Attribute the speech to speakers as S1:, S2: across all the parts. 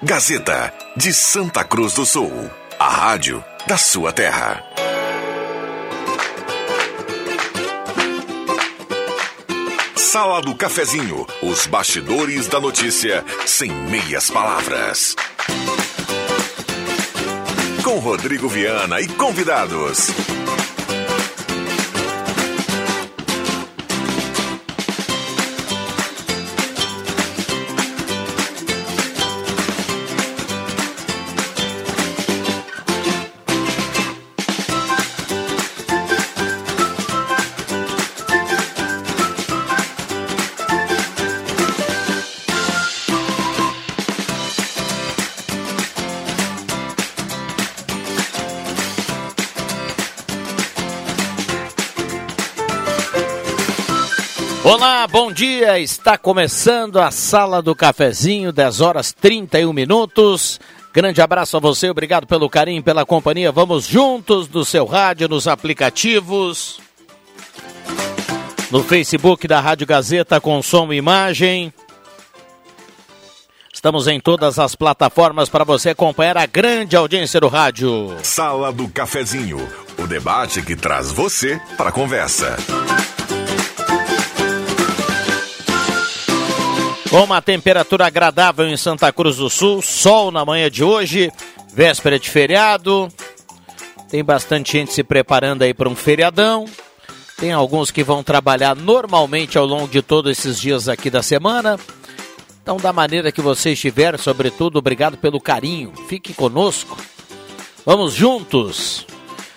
S1: Gazeta de Santa Cruz do Sul, a rádio da sua terra. Sala do Cafezinho, os bastidores da notícia sem meias palavras. Com Rodrigo Viana e convidados.
S2: Dia. Está começando a Sala do Cafezinho, 10 horas 31 minutos. Grande abraço a você, obrigado pelo carinho, pela companhia. Vamos juntos no seu rádio, nos aplicativos. No Facebook da Rádio Gazeta com som e imagem. Estamos em todas as plataformas para você acompanhar a grande audiência do rádio.
S1: Sala do Cafezinho, o debate que traz você para a conversa.
S2: Com uma temperatura agradável em Santa Cruz do Sul, sol na manhã de hoje, véspera de feriado. Tem bastante gente se preparando aí para um feriadão. Tem alguns que vão trabalhar normalmente ao longo de todos esses dias aqui da semana. Então, da maneira que você estiver, sobretudo, obrigado pelo carinho. Fique conosco. Vamos juntos.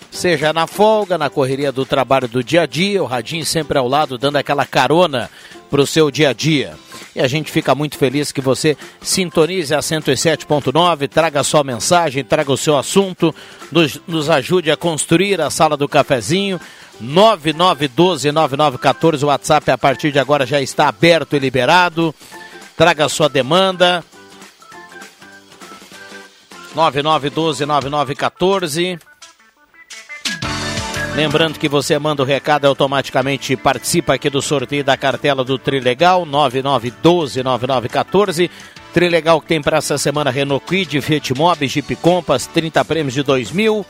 S2: Seja na folga, na correria do trabalho do dia a dia, o Radinho sempre ao lado, dando aquela carona para o seu dia a dia. E a gente fica muito feliz que você sintonize a 107.9, traga sua mensagem, traga o seu assunto, nos, nos ajude a construir a sala do cafezinho. 9912-9914, o WhatsApp a partir de agora já está aberto e liberado. Traga a sua demanda. 9912-9914. Lembrando que você manda o recado e automaticamente participa aqui do sorteio da cartela do Trilegal 99129914. Trilegal que tem para essa semana Renault Quid, Fiat Mobi, Jeep Compass, 30 prêmios de 2000.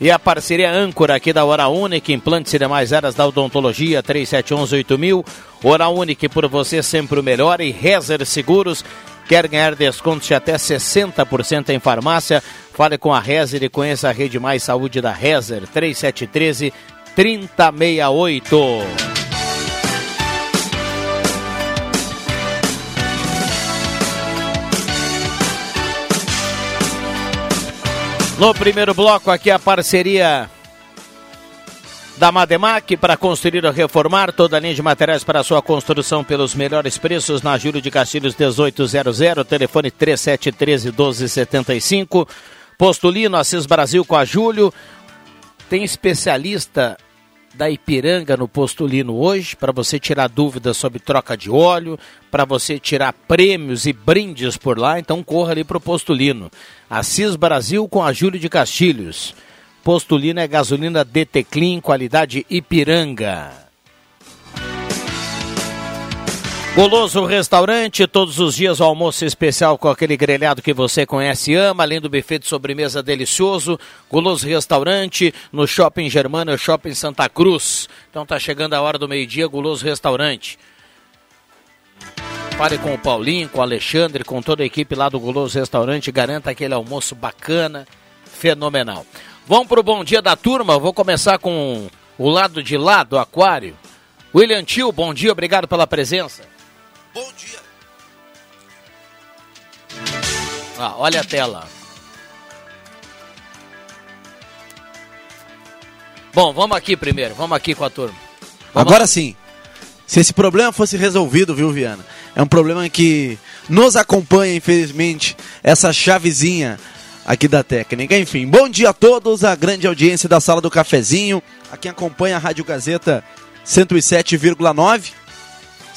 S2: E a parceria âncora aqui da Hora Única, implantes e demais áreas da odontologia, 3711-8000. Hora Única por você sempre o melhor. E Rezer Seguros, quer ganhar descontos de até 60% em farmácia? Fale com a Rezer e conheça a Rede Mais Saúde da Rezer, 3713 3068. No primeiro bloco, aqui a parceria da Mademac para construir ou reformar toda a linha de materiais para sua construção pelos melhores preços na Júlio de Castilhos 1800, telefone 3713 1275. Postulino, Assis Brasil com a Júlio. Tem especialista da Ipiranga no Postulino hoje, para você tirar dúvidas sobre troca de óleo, para você tirar prêmios e brindes por lá, então corra ali para o Postulino. Assis Brasil com a Júlio de Castilhos. Postulino é gasolina DT Clean, qualidade Ipiranga. Goloso Restaurante, todos os dias o almoço especial com aquele grelhado que você conhece e ama, além do buffet de sobremesa delicioso. Goloso Restaurante, no Shopping Germana, Shopping Santa Cruz. Então tá chegando a hora do meio-dia, Goloso Restaurante. Fale com o Paulinho, com o Alexandre, com toda a equipe lá do Goloso Restaurante, garanta aquele almoço bacana, fenomenal. Vamos pro bom dia da turma, vou começar com o lado de lá do aquário. William Tio, bom dia, obrigado pela presença.
S3: Bom dia.
S2: Ah, olha a tela. Bom, vamos aqui primeiro, vamos aqui com a turma. Vamos
S4: Agora sim. Se esse problema fosse resolvido, viu, Viana? É um problema que nos acompanha, infelizmente, essa chavezinha aqui da técnica. Enfim, bom dia a todos, a grande audiência da Sala do Cafezinho, a quem acompanha a Rádio Gazeta 107,9.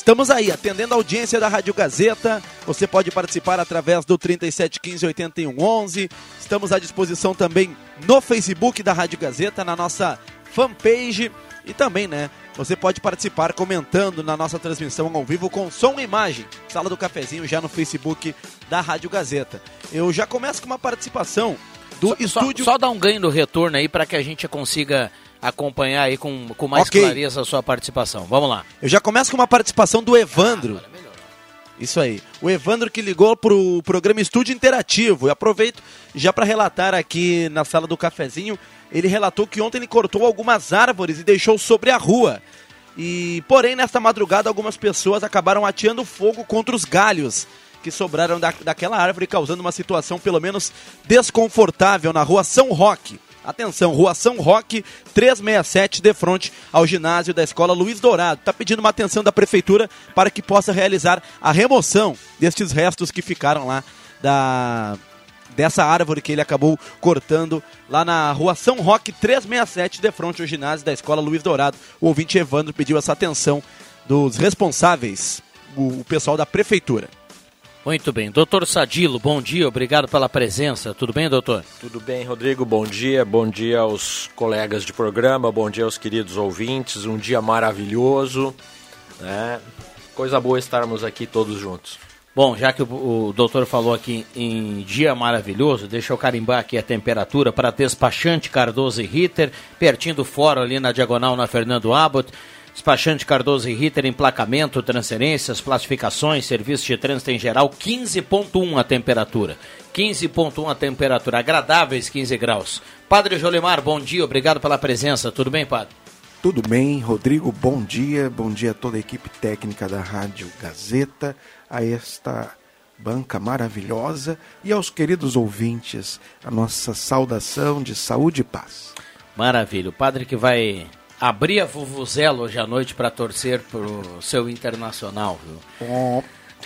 S4: Estamos aí, atendendo a audiência da Rádio Gazeta. Você pode participar através do 3715 8111. Estamos à disposição também no Facebook da Rádio Gazeta, na nossa fanpage e também, né, você pode participar comentando na nossa transmissão ao vivo com som e imagem. Sala do Cafezinho já no Facebook da Rádio Gazeta. Eu já começo com uma participação do
S2: só,
S4: estúdio.
S2: Só, só dá um ganho do retorno aí para que a gente consiga acompanhar aí com, com mais okay. clareza a sua participação. Vamos lá.
S4: Eu já começo com uma participação do Evandro. Ah, isso aí. O Evandro que ligou pro programa Estúdio Interativo. E aproveito já para relatar aqui na sala do cafezinho. Ele relatou que ontem ele cortou algumas árvores e deixou sobre a rua. E porém nesta madrugada algumas pessoas acabaram ateando fogo contra os galhos que sobraram da, daquela árvore, causando uma situação pelo menos desconfortável na rua São Roque. Atenção, Rua São Roque, 367, de frente ao ginásio da Escola Luiz Dourado. Está pedindo uma atenção da Prefeitura para que possa realizar a remoção destes restos que ficaram lá da dessa árvore que ele acabou cortando lá na rua São Roque 367, de frente ao ginásio da Escola Luiz Dourado. O ouvinte Evandro pediu essa atenção dos responsáveis, o, o pessoal da prefeitura.
S2: Muito bem. Doutor Sadilo, bom dia, obrigado pela presença. Tudo bem, doutor?
S3: Tudo bem, Rodrigo, bom dia. Bom dia aos colegas de programa, bom dia aos queridos ouvintes. Um dia maravilhoso. Né? Coisa boa estarmos aqui todos juntos.
S2: Bom, já que o, o doutor falou aqui em dia maravilhoso, deixa eu carimbar aqui a temperatura para despachante Cardoso e Ritter, pertinho do fórum ali na diagonal na Fernando Abbott. Despachante Cardoso e Ritter, emplacamento, transferências, classificações, serviço de trânsito em geral, 15.1 a temperatura. 15.1 a temperatura, agradáveis 15 graus. Padre Jolimar, bom dia, obrigado pela presença. Tudo bem, padre?
S5: Tudo bem, Rodrigo, bom dia. Bom dia a toda a equipe técnica da Rádio Gazeta, a esta banca maravilhosa e aos queridos ouvintes, a nossa saudação de saúde e paz.
S2: Maravilha. O padre que vai abrir a Vuvuzela hoje à noite para torcer pro seu internacional, viu?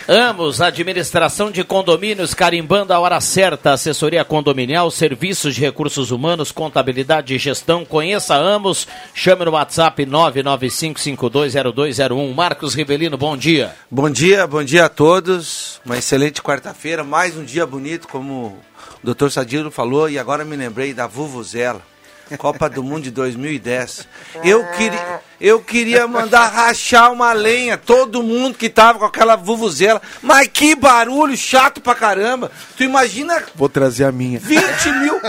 S2: Amos, administração de condomínios, carimbando a hora certa, assessoria condominial, serviços de recursos humanos, contabilidade e gestão. Conheça Amos, chame no WhatsApp 995520201. Marcos Rivelino, bom dia.
S6: Bom dia, bom dia a todos. Uma excelente quarta-feira, mais um dia bonito, como o doutor Sadilo falou, e agora me lembrei da Vuvuzela. Copa do Mundo de 2010. Eu queria, eu queria mandar rachar uma lenha, todo mundo que tava com aquela vuvuzela. Mas que barulho chato pra caramba. Tu imagina.
S5: Vou trazer a minha.
S6: 20 mil.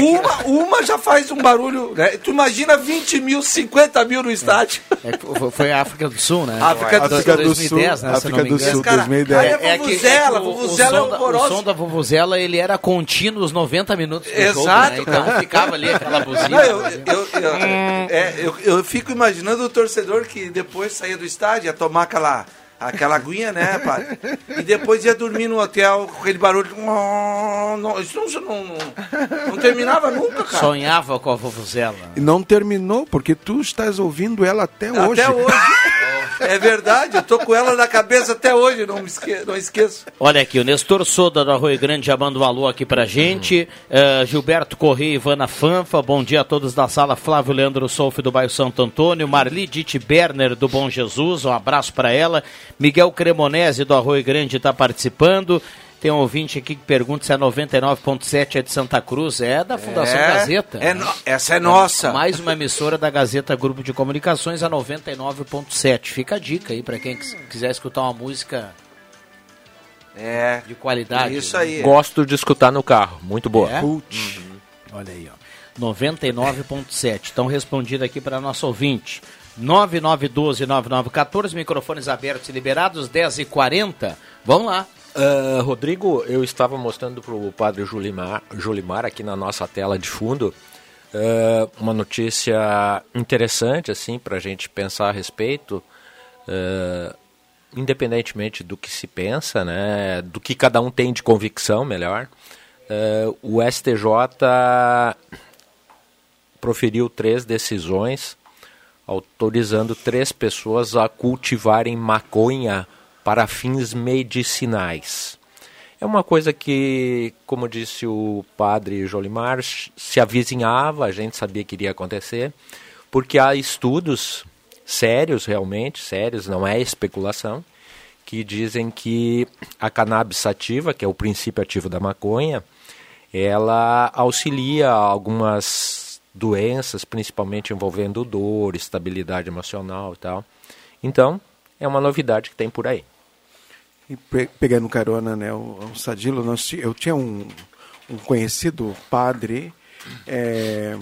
S6: Uma, uma já faz um barulho. Né? Tu imagina 20 mil, 50 mil no estádio.
S2: É, foi a África do Sul, né?
S6: África do,
S5: África do 2010, Sul. Né, África do Sul,
S6: cara, 2010. É, é, vuvuzela, é que, vuvuzela
S2: o, o, som o som da vuvuzela, ele era contínuo os 90 minutos do
S6: Exato.
S2: Jogo, né? Então ficava ali aquela buzina.
S6: Não, eu, eu, eu, é, eu, eu fico imaginando o torcedor que depois saía do estádio, ia tomar aquela aquela aguinha, né, pai? E depois ia dormir no hotel com aquele barulho. Não, isso não, não, não, não terminava nunca, cara.
S2: Sonhava com a vuvuzela.
S5: E não terminou, porque tu estás ouvindo ela até,
S6: até
S5: hoje.
S6: Até hoje. É verdade, eu tô com ela na cabeça até hoje, não me esque não esqueço.
S2: Olha aqui, o Nestor Soda do Arroio Grande já manda um alô aqui pra gente. Uh, Gilberto Correia e Ivana Fanfa, bom dia a todos da sala. Flávio Leandro Solf do bairro Santo Antônio. Marli Dite Berner do Bom Jesus, um abraço para ela. Miguel Cremonese do Arroio Grande está participando. Tem um ouvinte aqui que pergunta se a 99.7 é de Santa Cruz. É da Fundação é, Gazeta.
S6: É no, essa é nossa.
S2: É mais uma emissora da Gazeta Grupo de Comunicações, a 99.7. Fica a dica aí para quem quiser escutar uma música
S6: é,
S2: de qualidade.
S6: Isso aí.
S3: Gosto de escutar no carro. Muito boa. É? Uhum.
S2: Olha aí, ó. 99.7. Então respondido aqui para nosso ouvinte. 9912-9914, microfones abertos e liberados, 10h40. Vamos lá.
S3: Uh, Rodrigo, eu estava mostrando para o padre Julimar, Julimar aqui na nossa tela de fundo uh, uma notícia interessante assim para a gente pensar a respeito, uh, independentemente do que se pensa, né, do que cada um tem de convicção, melhor. o STJ proferiu três decisões autorizando três pessoas a cultivarem maconha para fins medicinais. É uma coisa que, como disse o padre Jolimar, se avizinhava, a gente sabia que iria acontecer, porque há estudos sérios, realmente sérios, não é especulação, que dizem que a cannabis sativa, que é o princípio ativo da maconha, ela auxilia algumas doenças, principalmente envolvendo dor, estabilidade emocional e tal. Então, é uma novidade que tem por aí.
S5: E pe pegando carona, né, o, o Sadilo, nós, eu tinha um, um conhecido padre, é,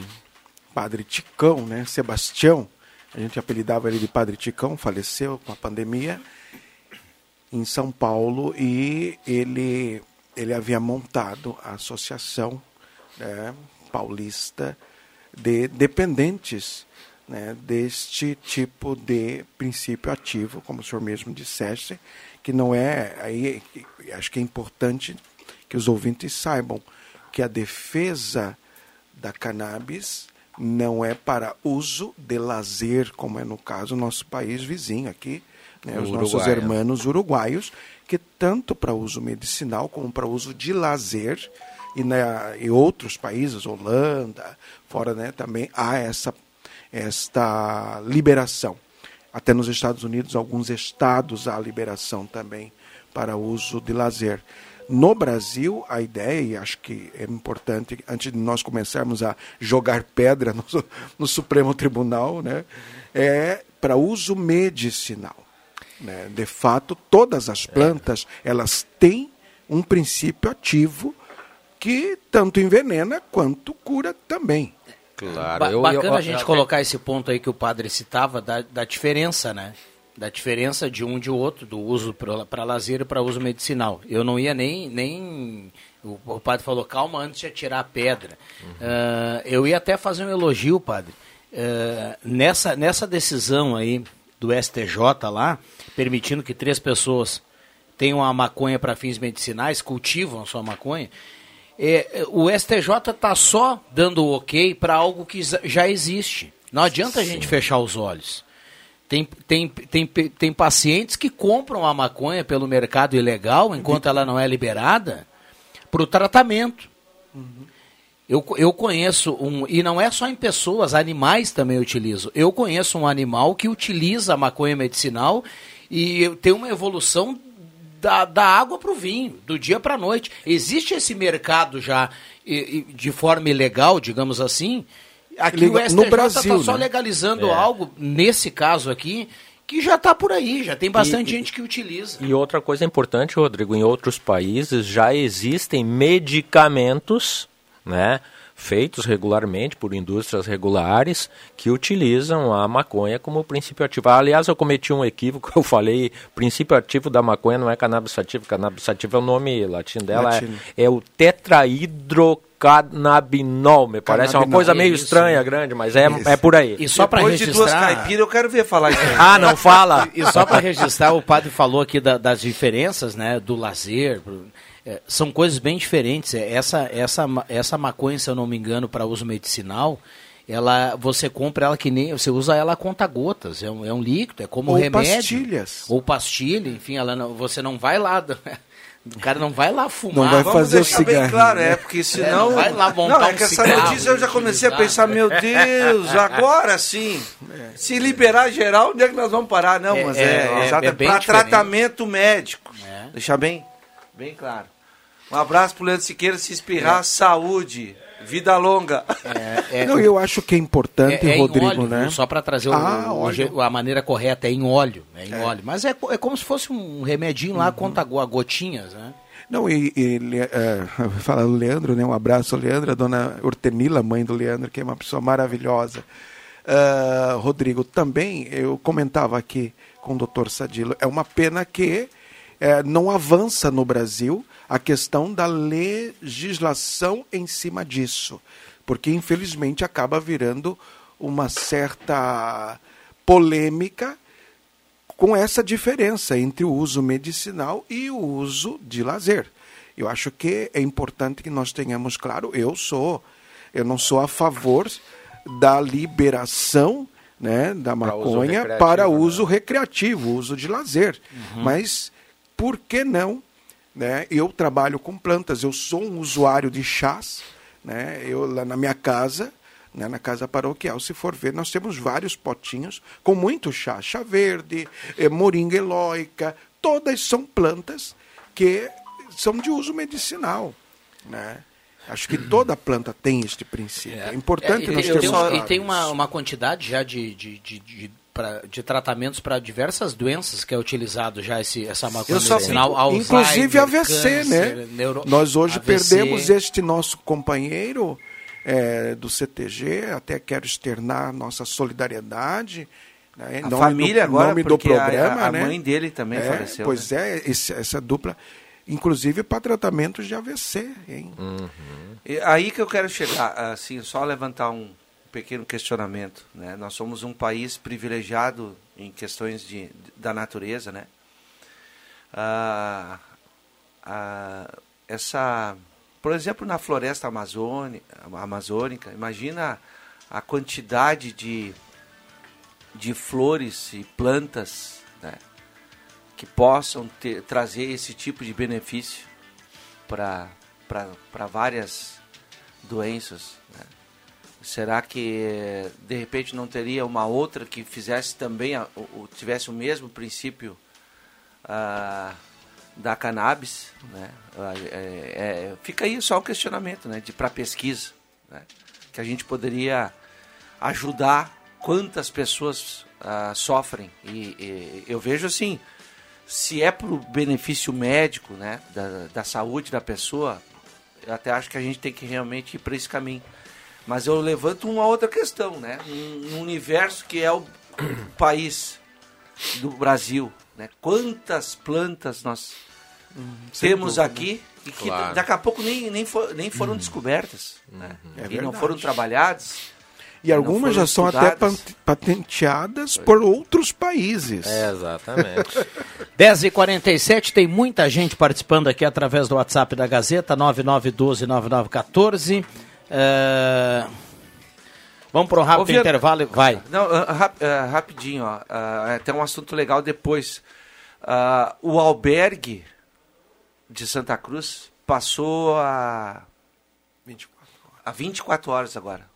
S5: padre Ticão, né, Sebastião, a gente apelidava ele de Padre Ticão, faleceu com a pandemia em São Paulo e ele, ele havia montado a associação né, paulista de dependentes né, deste tipo de princípio ativo, como o senhor mesmo dissesse, que não é. Aí, acho que é importante que os ouvintes saibam que a defesa da cannabis não é para uso de lazer, como é no caso nosso país vizinho aqui, né, os nossos irmãos uruguaios, que tanto para uso medicinal como para uso de lazer, e, né, e outros países, Holanda, fora né, também, há essa, esta liberação. Até nos Estados Unidos, alguns estados há liberação também para uso de lazer. No Brasil, a ideia, e acho que é importante, antes de nós começarmos a jogar pedra no, no Supremo Tribunal, né, é para uso medicinal. Né? De fato, todas as plantas elas têm um princípio ativo que tanto envenena quanto cura também.
S2: Claro. Ba eu, bacana eu, eu, a gente colocar esse ponto aí que o padre citava da, da diferença, né? Da diferença de um de outro, do uso para lazer e para uso medicinal. Eu não ia nem. nem o, o, padre falou, calma antes de atirar a pedra. Uhum. Uh, eu ia até fazer um elogio, padre. Uh, nessa, nessa decisão aí do STJ lá, permitindo que três pessoas tenham a maconha para fins medicinais, cultivam a sua maconha, é, o STJ está só dando o ok para algo que já existe. Não adianta Sim. a gente fechar os olhos. Tem, tem, tem, tem pacientes que compram a maconha pelo mercado ilegal, enquanto ela não é liberada, para o tratamento. Uhum. Eu, eu conheço um, e não é só em pessoas, animais também utilizam. Eu conheço um animal que utiliza a maconha medicinal e tem uma evolução da, da água para o vinho, do dia para a noite. Existe esse mercado já e, e, de forma ilegal, digamos assim. Aqui o STJ está só né? legalizando é. algo, nesse caso aqui, que já está por aí, já tem bastante e, gente que utiliza.
S3: E outra coisa importante, Rodrigo, em outros países já existem medicamentos, né? Feitos regularmente por indústrias regulares que utilizam a maconha como princípio ativo. Aliás, eu cometi um equívoco, eu falei princípio ativo da maconha não é cannabis sativa, cannabis sativa é o nome latino dela, latino. É, é, o tetrahidrocannabinol, me parece uma coisa meio isso. estranha, grande, mas é, é por aí.
S6: E só para registrar... de duas caipiras, eu quero ver falar isso aí.
S2: ah, não fala? E só para registrar, o padre falou aqui da, das diferenças, né, do lazer, é, são coisas bem diferentes. É, essa, essa, essa maconha, se eu não me engano, para uso medicinal, ela você compra ela que nem você usa ela a conta gotas. É um, é um líquido é como
S5: ou
S2: remédio.
S5: pastilhas.
S2: Ou pastilha enfim ela não, você não vai lá o cara não vai lá fumar.
S5: Não vai fazer o cigarro
S6: bem claro é porque senão é, não
S2: vai lá montar
S6: não é que um essa notícia eu já comecei a pensar meu Deus agora sim. Se liberar geral onde é que nós vamos parar? Não é, mas é, é, é, é para tratamento médico. Deixar bem bem claro um abraço pro Leandro Siqueira, se espirrar, é. saúde, vida longa.
S5: É, é, Não, eu acho que é importante, é, é Rodrigo,
S2: óleo,
S5: né?
S2: Só para trazer ah, o, o, a maneira correta, é em óleo. É em é. óleo. Mas é, é como se fosse um remedinho lá, uhum. conta gotinhas, né?
S5: Não, e, e é, fala o Leandro, né? Um abraço ao Leandro, a dona Urtenila, mãe do Leandro, que é uma pessoa maravilhosa. Uh, Rodrigo, também eu comentava aqui com o doutor Sadilo, é uma pena que é, não avança no Brasil a questão da legislação em cima disso, porque infelizmente acaba virando uma certa polêmica com essa diferença entre o uso medicinal e o uso de lazer. Eu acho que é importante que nós tenhamos claro, eu sou, eu não sou a favor da liberação né, da maconha uso para uso né? recreativo, uso de lazer. Uhum. Mas por que não né? Eu trabalho com plantas, eu sou um usuário de chás. Né? Eu lá na minha casa, né, na casa paroquial, se for ver, nós temos vários potinhos com muito chá. Chá verde, eh, moringa eloica, todas são plantas que são de uso medicinal. Né? Acho que toda planta tem este princípio. É, importante
S2: é,
S5: nós
S2: termos E tem uma, uma quantidade já de, de, de, de pra, de tratamentos para diversas doenças que é utilizado já esse, essa maconha medicinal.
S5: Fico, inclusive AVC, câncer, né? Neuro... Nós hoje AVC. perdemos este nosso companheiro é, do CTG, até quero externar nossa solidariedade.
S6: Né? A família do, agora, nome do programa, a, a né? mãe dele também
S5: é,
S6: faleceu.
S5: Pois
S6: né?
S5: é, esse, essa dupla, inclusive para tratamentos de AVC. Hein?
S6: Uhum. aí que eu quero chegar, assim, só levantar um pequeno questionamento. Né? Nós somos um país privilegiado em questões de, da natureza, né? Ah, ah, essa, por exemplo, na floresta amazônica, amazônica imagina a quantidade de, de flores e plantas né, que possam ter, trazer esse tipo de benefício para várias doenças. Né? Será que de repente não teria uma outra que fizesse também, tivesse o mesmo princípio uh, da cannabis? Né? É, é, fica aí só o questionamento né, para pesquisa, né? que a gente poderia ajudar quantas pessoas uh, sofrem. E, e, eu vejo assim, se é para o benefício médico né, da, da saúde da pessoa, eu até acho que a gente tem que realmente ir para esse caminho. Mas eu levanto uma outra questão, né? Um, universo que é o país do Brasil, né? Quantas plantas nós hum, temos dúvida. aqui e que claro. daqui a pouco nem, nem, for, nem foram hum. descobertas, né? É e não foram trabalhadas.
S5: E algumas já são até patenteadas por outros países.
S3: É, exatamente.
S2: 10h47, tem muita gente participando aqui através do WhatsApp da Gazeta, 9912-9914. Uh... Vamos para um rápido Ô, intervalo. Vai.
S6: Não, uh, uh, rapidinho, ó. Uh, tem um assunto legal depois. o albergue de Santa Cruz passou a 24 horas, a 24 horas agora.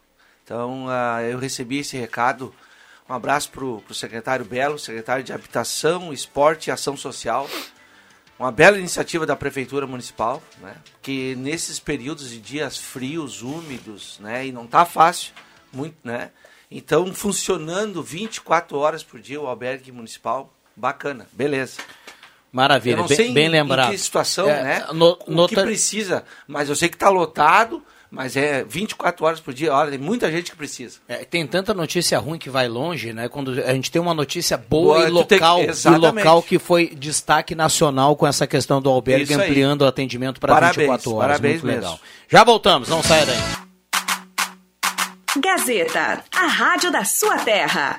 S6: Então, eu recebi esse recado. Um abraço para o secretário Belo, secretário de Habitação, Esporte e Ação Social uma bela iniciativa da prefeitura municipal, né? Que nesses períodos de dias frios, úmidos, né? E não tá fácil, muito, né? Então, funcionando 24 horas por dia o albergue municipal, bacana, beleza.
S2: Maravilha, bem, bem lembrado. Em
S6: que situação, é, né? No, o que precisa, mas eu sei que está lotado, mas é 24 horas por dia, olha, tem muita gente que precisa.
S2: É, tem tanta notícia ruim que vai longe, né? Quando a gente tem uma notícia boa, boa e local, tem... e local que foi destaque nacional com essa questão do albergue ampliando o atendimento para 24 horas.
S6: Parabéns
S2: Muito legal. Já voltamos, não saia daí.
S7: Gazeta, a rádio da sua terra.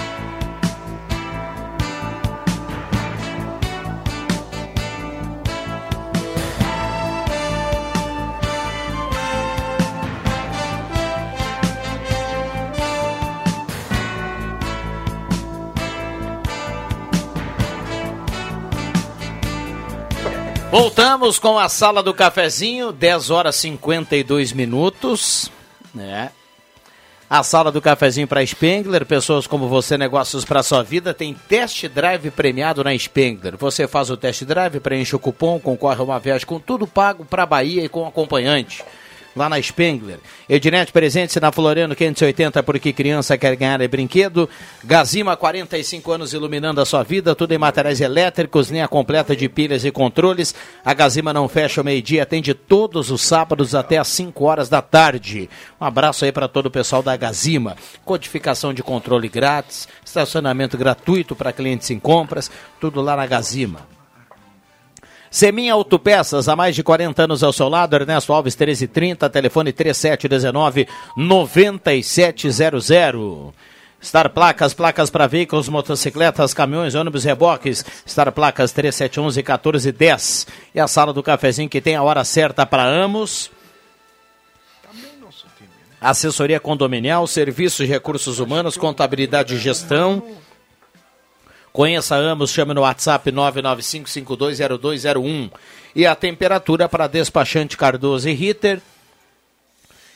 S2: Voltamos com a sala do cafezinho, 10 horas 52 minutos, né? A sala do cafezinho para Spengler, pessoas como você, negócios para sua vida, tem test drive premiado na Spengler. Você faz o test drive, preenche o cupom, concorre a uma viagem com tudo pago para Bahia e com acompanhante lá na Spengler. Ednet presente na Floriano 580, porque criança quer ganhar é brinquedo. Gazima, 45 anos iluminando a sua vida, tudo em materiais elétricos, linha completa de pilhas e controles. A Gazima não fecha o meio-dia, atende todos os sábados até às 5 horas da tarde. Um abraço aí para todo o pessoal da Gazima. Codificação de controle grátis, estacionamento gratuito para clientes em compras, tudo lá na Gazima. Seminha Autopeças, há mais de 40 anos ao seu lado, Ernesto Alves 1330, telefone 3719 9700. Star Placas, placas para veículos, motocicletas, caminhões, ônibus, reboques. Star Placas 3711 1410. E a sala do cafezinho que tem a hora certa para Amos. Assessoria condominial, serviços de recursos humanos, contabilidade e gestão. Conheça Amos, chame no WhatsApp 995520201. E a temperatura para despachante Cardoso e Ritter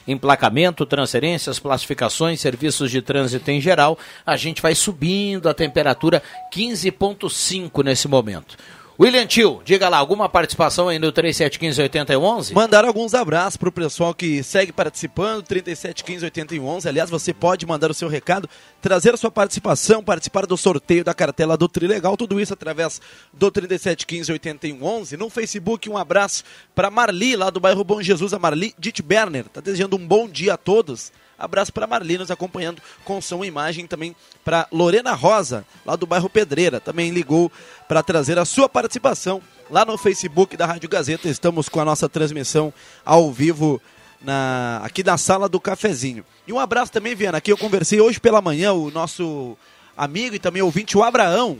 S2: emplacamento, transferências, classificações, serviços de trânsito em geral. A gente vai subindo a temperatura 15,5 nesse momento. William Tio, diga lá, alguma participação aí no 3715-8011?
S4: Mandar alguns abraços pro pessoal que segue participando, 3715-8011. Aliás, você pode mandar o seu recado, trazer a sua participação, participar do sorteio da cartela do Trilegal, tudo isso através do 3715-8111. No Facebook, um abraço para Marli, lá do bairro Bom Jesus, a Marli Dittberner. Tá desejando um bom dia a todos. Abraço para Marli nos acompanhando com som e imagem. Também para Lorena Rosa, lá do bairro Pedreira. Também ligou para trazer a sua participação lá no Facebook da Rádio Gazeta. Estamos com a nossa transmissão ao vivo na, aqui na sala do cafezinho. E um abraço também, Viana. Aqui eu conversei hoje pela manhã, o nosso amigo e também ouvinte, o Abraão.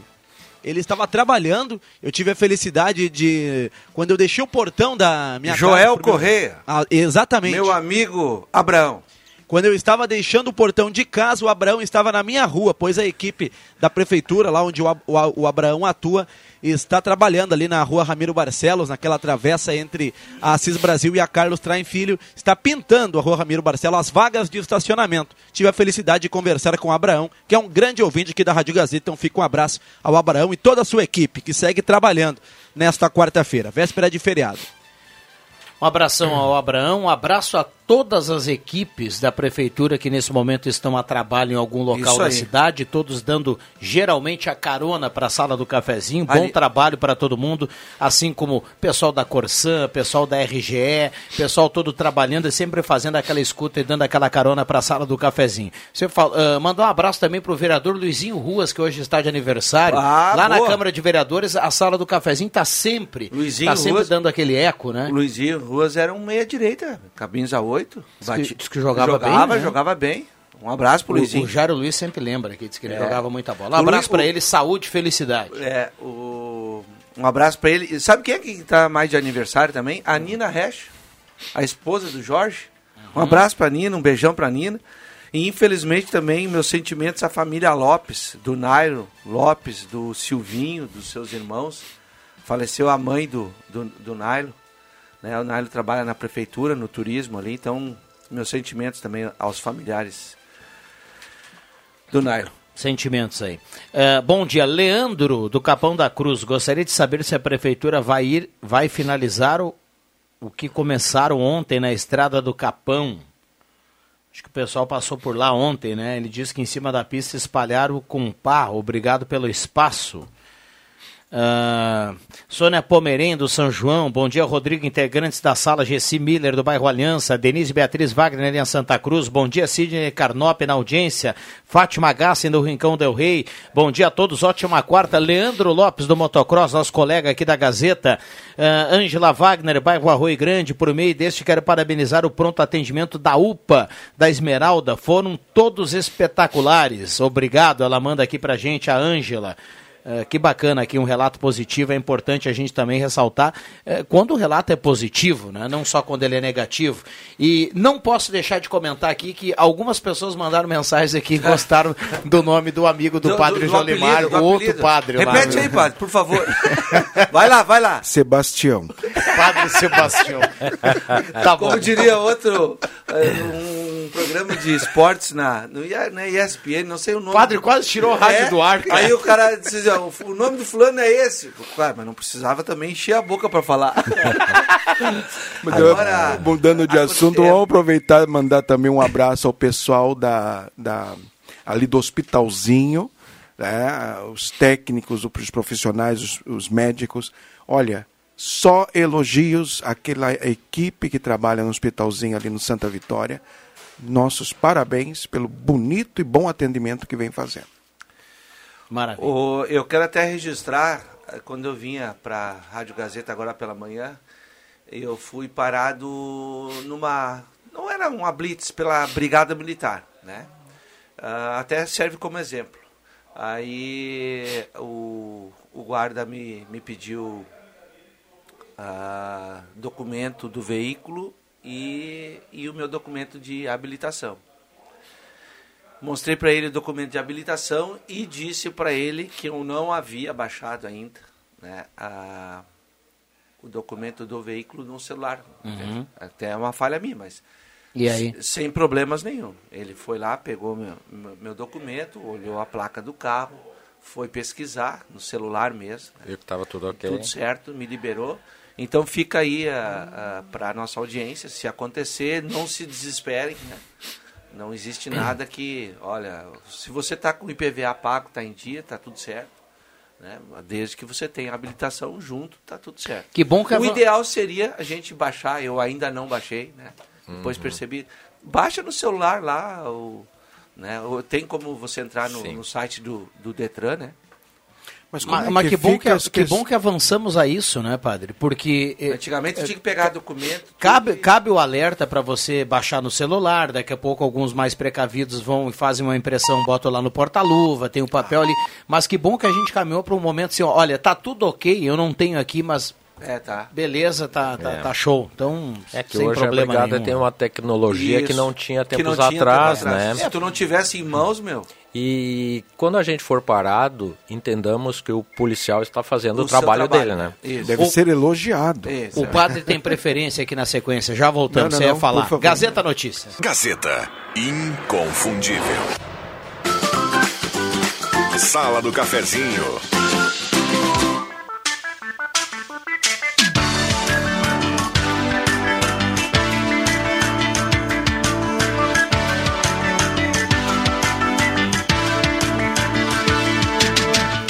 S4: Ele estava trabalhando. Eu tive a felicidade de. Quando eu deixei o portão da minha
S6: Joel
S4: casa. meu-
S6: Correia.
S4: Ah, exatamente.
S6: Meu amigo Abraão.
S4: Quando eu estava deixando o portão de casa, o Abraão estava na minha rua, pois a equipe da prefeitura, lá onde o, o o Abraão atua, está trabalhando ali na rua Ramiro Barcelos, naquela travessa entre a Assis Brasil e a Carlos Traem Filho, está pintando a rua Ramiro Barcelos as vagas de estacionamento. Tive a felicidade de conversar com o Abraão, que é um grande ouvinte aqui da Rádio Gazeta, então fica um abraço ao Abraão e toda a sua equipe que segue trabalhando nesta quarta-feira, véspera de feriado.
S2: Um abração ao Abraão, um abraço a todas as equipes da prefeitura que nesse momento estão a trabalho em algum local da cidade, todos dando geralmente a carona para a sala do cafezinho. Bom
S6: Ali-
S2: trabalho para todo mundo, assim como pessoal da Corsã, pessoal da RGE, pessoal todo trabalhando e sempre fazendo aquela escuta e dando aquela carona para a sala do cafezinho. Você fala, ah, mandou um abraço também para o vereador Luizinho Ruas, que hoje está de aniversário.
S6: Ah,
S2: Lá na
S6: boa.
S2: Câmara de Vereadores, a sala do cafezinho está sempre,
S6: Luizinho
S2: tá sempre
S6: Ruas-
S2: dando aquele eco, né?
S6: Luizinho Ruas era um meia-direita, cabines a oito.
S2: Diz que- diz que jogava
S6: jogava,
S2: bem, né?
S6: Jogava bem. Um abraço pro
S2: O,
S6: Luizinho.
S2: o Jairo Luiz sempre lembra que diz que ele
S6: É.
S2: jogava muita bola. Um abraço
S6: o-
S2: ele, saúde felicidade.
S6: É, o... um abraço pra ele. Sabe quem é que tá mais de aniversário também? A Nina Resch, a esposa do Jorge. Um abraço pra Nina, um beijão pra Nina. E infelizmente também meus sentimentos à família Lopes, do Nairo Lopes, do Silvinho, dos seus irmãos. Faleceu a mãe do, do, do Nairo. Né? O Nairo trabalha na prefeitura, no turismo ali, então meus sentimentos também aos familiares do Nairo.
S2: Sentimentos aí. É, bom dia, Leandro, do Capão da Cruz. Gostaria de saber se a prefeitura vai ir, vai finalizar o, o que começaram ontem na estrada do Capão. Acho que o pessoal passou por lá ontem, né? Ele disse que em cima da pista espalharam com pá. Obrigado pelo espaço. Ah, Sônia Pomerém, do São João. Bom dia, Rodrigo, integrantes da sala Gessi Miller, do bairro Aliança. Denise Beatriz Wagner, em Santa Cruz. Bom dia, Sidney Carnop, na audiência. Fátima Gassen, do Rincão Del Rei. Bom dia a todos, ótima quarta. Leandro Lopes, do Motocross, nosso colega aqui da Gazeta. Ah, Ângela Wagner, bairro Arroio Grande. Por meio deste, quero parabenizar o pronto atendimento da UPA, da Esmeralda. Foram todos espetaculares. Obrigado, ela manda aqui pra gente, a Ângela. É, que bacana aqui, um relato positivo. É importante a gente também ressaltar é, quando o relato é positivo, né? não só quando ele é negativo. E não posso deixar de comentar aqui que algumas pessoas mandaram mensagens aqui e gostaram do nome do amigo do, padre Jolimar,
S6: apelido,
S2: o
S6: do
S2: outro padre lá.
S6: Repete
S2: né?
S6: aí, padre, por favor. vai lá, vai lá.
S5: Sebastião.
S2: Padre Sebastião. tá bom.
S6: Como diria outro, eh, um programa de esportes na, no na ESPN, não sei o nome.
S2: O padre quase tirou o rádio
S6: É,
S2: do ar. cara.
S6: Aí o cara disse, assim, ó, o nome do fulano é esse. Claro, mas não precisava também encher a boca pra falar. Agora,
S5: Mudando de assunto,
S6: tempo?
S5: vamos aproveitar e mandar também um abraço ao pessoal da, da, ali do hospitalzinho, né, os técnicos, os profissionais, os, os médicos. Olha, só elogios àquela equipe que trabalha no hospitalzinho ali no Santa Vitória. Nossos parabéns pelo bonito e bom atendimento que vem fazendo.
S2: Maravilha.
S6: O- eu quero até registrar, eh, quando eu vinha para a Rádio Gazeta agora pela manhã, eu fui parado numa. Não era uma blitz pela Brigada Militar, né? Ah, até serve como exemplo. Aí o, o guarda me, me pediu ah, documento do veículo e, e o meu documento de habilitação. Mostrei para ele o documento de habilitação e disse para ele que eu não havia baixado ainda né, a- o documento do veículo no celular. Até é uma falha minha, mas
S2: E aí?
S6: Sem problemas nenhum. Ele foi lá, pegou meu, meu, documento, olhou a placa do carro, foi pesquisar no celular mesmo. né?
S3: Que estava tudo ok.
S6: Tudo certo, me liberou. Então fica aí para a nossa audiência, se acontecer, não se desesperem. Né? Não existe nada que, olha, se você está com o IPVA pago, está em dia, está tudo certo. Né? Desde que você tenha habilitação junto, está tudo certo.
S2: Que bom que a
S6: O
S2: van-
S6: ideal seria a gente baixar, eu ainda não baixei, né?
S2: Uhum.
S6: Depois percebi. Baixa no celular lá, o, né? o- tem como você entrar no, no site do, do Detran, né?
S5: Mas, como
S2: Mas,
S5: é
S2: mas que, bom que,
S5: as
S2: que
S5: ques-
S2: bom que avançamos a isso, né, padre? Porque eh,
S6: Antigamente tinha que pegar documento.
S2: Cabe,
S6: e-
S2: cabe o alerta para você baixar no celular, daqui a pouco alguns mais precavidos vão e fazem uma impressão, botam lá no porta-luva, tem o papel ali. Mas que bom que a gente caminhou para um momento assim, ó, olha, tá tudo ok, eu não tenho aqui, mas
S6: É, tá.
S2: beleza, tá, tá,
S3: É.
S2: tá show. Então,
S3: É que
S2: sem
S3: hoje a
S2: problema
S3: brigada
S2: nenhum.
S3: tem uma tecnologia que
S6: Isso.
S3: não tinha
S6: Que
S3: tempos
S6: não tinha
S3: atrás,
S6: tempo atrás.
S3: né?
S6: Se tu não tivesse em mãos, meu,
S3: E quando a gente for parado, entendamos que o policial está fazendo o,
S6: o seu
S3: trabalho, dele, né?
S6: Isso.
S5: Deve
S2: O-
S5: ser elogiado.
S6: Isso,
S2: O
S6: é.
S2: padre tem preferência aqui na sequência, já voltamos,
S5: Não, não,
S2: você ia
S5: não,
S2: falar. Gazeta Notícias.
S1: Gazeta Inconfundível. Sala do Cafezinho.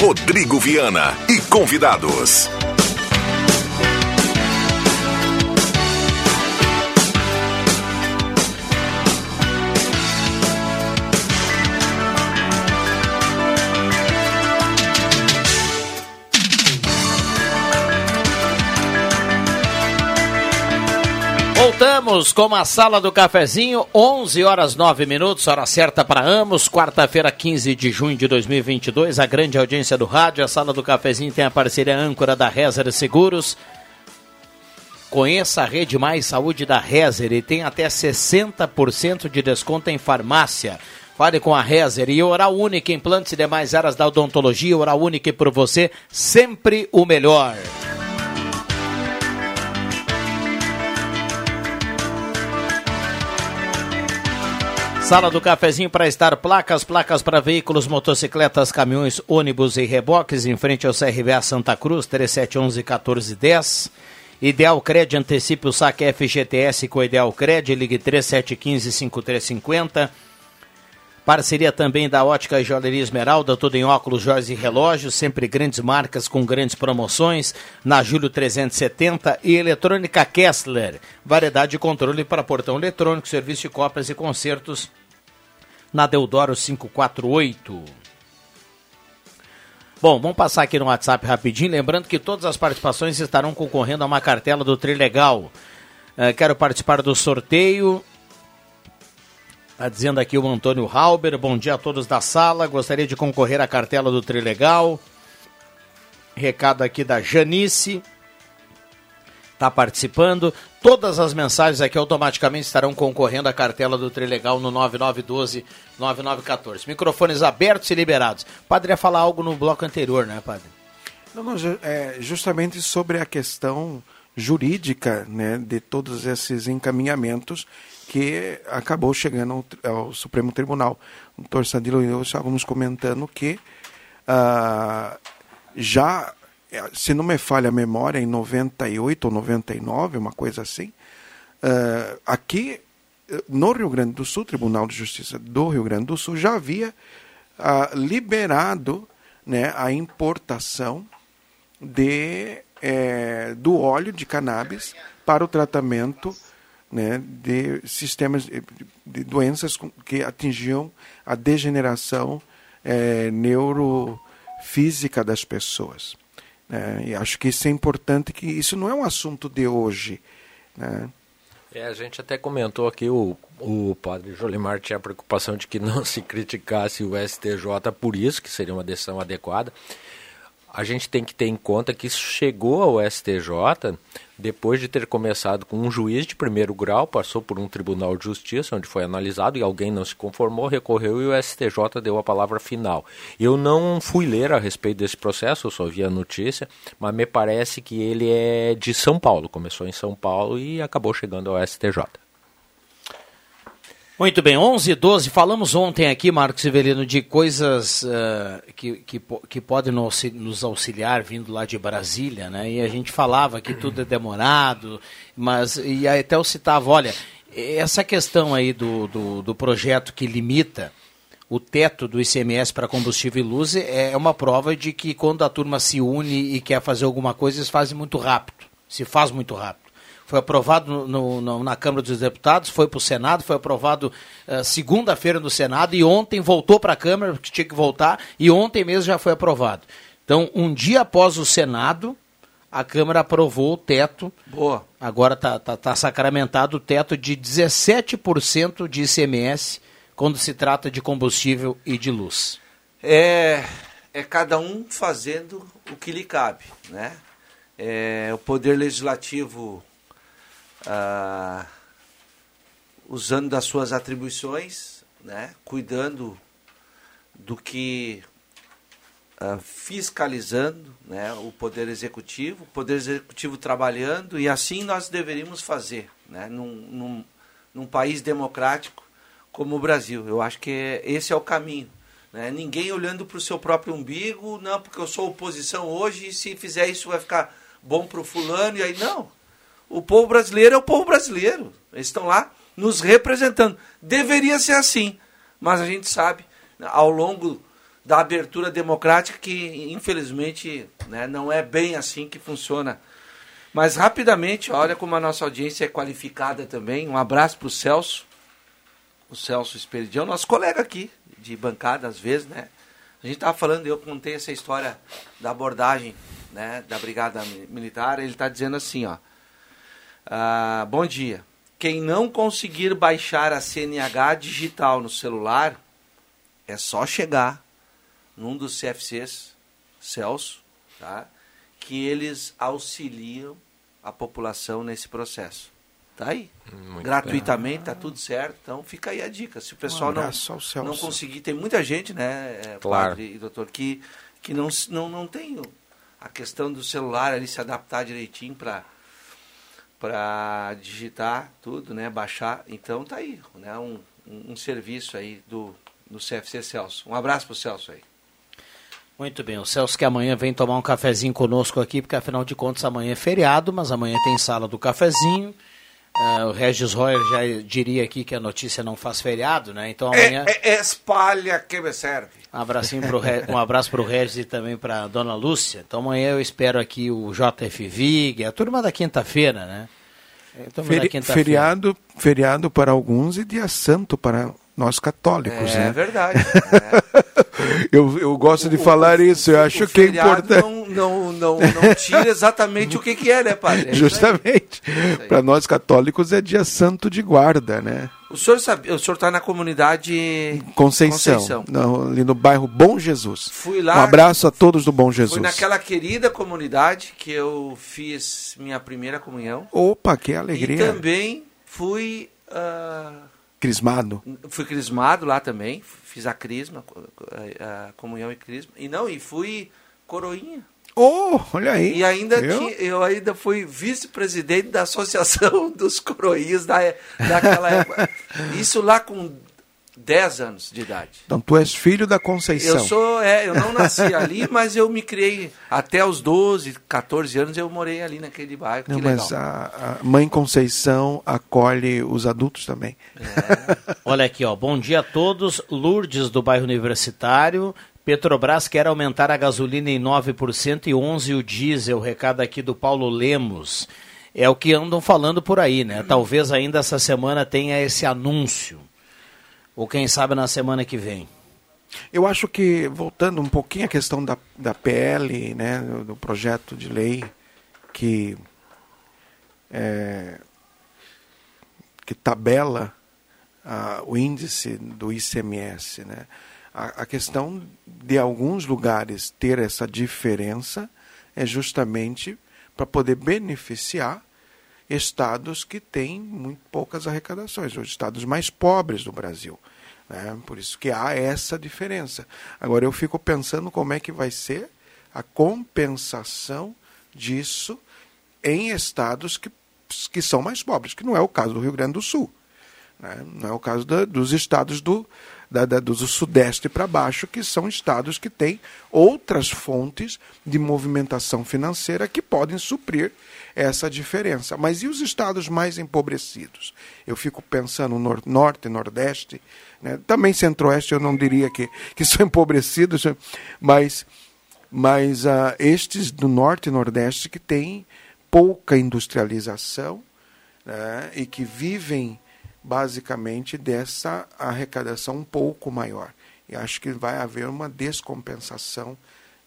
S1: Rodrigo Viana e convidados.
S2: Voltamos com a sala do cafezinho, 11 horas 9 minutos, hora certa para ambos, quarta-feira, 15 de junho de 2022. A grande audiência do rádio, a sala do cafezinho tem a parceria âncora da Rezer Seguros. Conheça a Rede Mais Saúde da Rezer e tem até 60% de desconto em farmácia. Fale com a Rezer e Oral Única, implantes e demais áreas da odontologia. Oral Única por você, sempre o melhor. Sala do cafezinho para estar placas, placas para veículos, motocicletas, caminhões, ônibus e reboques em frente ao CRVA Santa Cruz, 3711 1410. Ideal Cred antecipe o saque FGTS com Ideal Cred, ligue 3715 5350. Parceria também da Ótica e Joalheria Esmeralda, tudo em óculos, joias e relógios, sempre grandes marcas com grandes promoções, na Júlio 370 e Eletrônica Kessler, variedade de controle para portão eletrônico, serviço de cópias e concertos na Deodoro 548. Bom, vamos passar aqui no WhatsApp rapidinho, lembrando que todas as participações estarão concorrendo a uma cartela do Trilegal. Eh, quero participar do sorteio, Está dizendo aqui o Antônio Halber, bom dia a todos da sala, gostaria de concorrer à cartela do Trilegal. Recado aqui da Janice, está participando. Todas as mensagens aqui automaticamente estarão concorrendo à cartela do Trilegal no 9912-9914. Microfones abertos e liberados. Padre ia falar algo no bloco anterior, né, Padre?
S5: Não, não, é, justamente sobre a questão jurídica né, de todos esses encaminhamentos que acabou chegando ao, ao Supremo Tribunal. O doutor Sadilo e eu estávamos comentando que ah, já, eh, se não me falha a memória, em 98 ou 99, uma coisa assim, ah, aqui eh, no Rio Grande do Sul, Tribunal de Justiça do Rio Grande do Sul já havia ah, liberado né, a importação de, eh, do óleo de cannabis para o tratamento né, de sistemas de, de doenças que atingiam a degeneração eh, neurofísica das pessoas. né. e acho que isso é importante, que isso não é um assunto de hoje. Né?
S3: É, a gente até comentou aqui, o, o padre Jolimar tinha a preocupação de que não se criticasse o STJ por isso, que seria uma decisão adequada. A gente tem que ter em conta que isso chegou ao STJ depois de ter começado com um juiz de primeiro grau, passou por um tribunal de justiça, onde foi analisado e alguém não se conformou, recorreu e o STJ deu a palavra final. Eu não fui ler a respeito desse processo, eu só vi a notícia, mas me parece que ele é de São Paulo, começou em São Paulo e acabou chegando ao STJ.
S2: Muito bem, 11 e 12. Falamos ontem aqui, Marcos Severino, de coisas uh, que, que, que podem nos auxiliar vindo lá de Brasília, né? E a gente falava que tudo é demorado, mas e até eu citava, olha, essa questão aí do, do, do projeto que limita o teto do ICMS para combustível e luz é uma prova de que quando a turma se une e quer fazer alguma coisa, eles fazem muito rápido, se faz muito rápido foi aprovado no, no, na Câmara dos Deputados, foi para o Senado, foi aprovado uh, segunda-feira no Senado e ontem voltou para a Câmara, porque tinha que voltar, e ontem mesmo já foi aprovado. Então, um dia após o Senado, a Câmara aprovou o teto.
S6: Boa.
S2: Agora está tá, tá sacramentado o teto de 17% de ICMS quando se trata de combustível e de luz.
S6: É, é cada um fazendo o que lhe cabe, né? É, o poder legislativo ah, usando das suas atribuições, né, cuidando do que ah, fiscalizando né, o poder executivo, o poder executivo trabalhando e assim nós deveríamos fazer, né, num, num, num país democrático como o Brasil. Eu acho que é, esse é o caminho. Né? Ninguém olhando para o seu próprio umbigo, não, porque eu sou oposição hoje e se fizer isso vai ficar bom para o fulano, e aí não. O povo brasileiro é o povo brasileiro. Eles estão lá nos representando. Deveria ser assim, mas a gente sabe, ao longo da abertura democrática, que infelizmente né, não é bem assim que funciona. Mas rapidamente, olha como a nossa audiência é qualificada também. Um abraço para o Celso, o Celso Esperidião, nosso colega aqui de bancada, às vezes, né? A gente estava falando, eu contei essa história da abordagem né, da Brigada Militar, ele está dizendo assim, ó. Ah, bom dia. Quem não conseguir baixar a CNH digital no celular, é só chegar num dos CFCs, Celso, tá? que eles auxiliam a população nesse processo. Tá aí. Muito Gratuitamente, bem. tá tudo certo. Então fica aí a dica. Se o pessoal um não, não conseguir, tem muita gente, né, é, claro. padre e doutor, que, que não, não, não tem a questão do celular ali se adaptar direitinho para para digitar tudo, né, baixar. Então tá aí, né, um, um, um serviço aí do, do CFC Celso. Um abraço para o Celso aí.
S2: Muito bem, o Celso que amanhã vem tomar um cafezinho conosco aqui, porque afinal de contas amanhã é feriado, mas amanhã tem sala do cafezinho. Uh, o Regis Royer já diria aqui que a notícia não faz feriado, né? Então amanhã.
S6: É, é espalha que me serve.
S2: Um, abracinho pro Re... um abraço para o Regis e também para a dona Lúcia. Então amanhã eu espero aqui o JF Vig, a turma da quinta-feira, né?
S5: Então, Feri feriado, feriado para alguns e dia santo para nós católicos,
S6: é,
S5: né?
S6: É verdade. É.
S5: eu, eu gosto de o, falar o, isso, eu acho que é importante.
S6: Não, não, não, não tira exatamente o que, que é, né, padre?
S5: É Justamente. Para nós católicos é dia santo de guarda, né?
S6: O senhor sabe, o senhor está na comunidade
S5: Conceição, Conceição. No, ali no bairro Bom Jesus.
S6: Fui lá.
S5: Um abraço a todos do Bom Jesus. Fui
S6: naquela querida comunidade que eu fiz minha primeira comunhão.
S5: Opa, que alegria!
S6: E também fui uh,
S5: crismado.
S6: Fui crismado lá também. Fiz a crisma, a, a comunhão e crisma. E não, e fui coroinha.
S5: Oh, olha aí.
S6: E ainda tinha, eu ainda fui vice-presidente da Associação dos Coroinhas da, daquela época. Isso lá com 10 anos de idade.
S5: Então tu és filho da Conceição.
S6: Eu sou, é, eu não nasci ali, mas eu me criei até os 12, 14 anos eu morei ali naquele bairro. Não,
S5: mas a, a, mãe Conceição acolhe os adultos também.
S2: É. Olha aqui, ó. Bom dia a todos. Lourdes do bairro Universitário. Petrobras quer aumentar a gasolina em 9% e 11% o diesel. Recado aqui do Paulo Lemos. É o que andam falando por aí, né? Talvez ainda essa semana tenha esse anúncio. Ou quem sabe na semana que vem.
S5: Eu acho que, voltando um pouquinho à questão da, da PL, né, do projeto de lei que, é, que tabela o índice do ICMS, né? A, a questão de alguns lugares ter essa diferença é justamente para poder beneficiar estados que têm muito poucas arrecadações, os estados mais pobres do Brasil. Né? Por isso que há essa diferença. Agora eu fico pensando como é que vai ser a compensação disso em estados que, que são mais pobres, que não é o caso do Rio Grande do Sul. Né? Não é o caso da, dos estados do, da, da, do sudeste para baixo, que são estados que têm outras fontes de movimentação financeira que podem suprir essa diferença. Mas e os estados mais empobrecidos? Eu fico pensando no norte, nordeste, né? também centro-oeste eu não diria que, que são empobrecidos, mas, mas uh, estes do norte e nordeste que têm pouca industrialização né? e que vivem basicamente dessa arrecadação um pouco maior. E acho que vai haver uma descompensação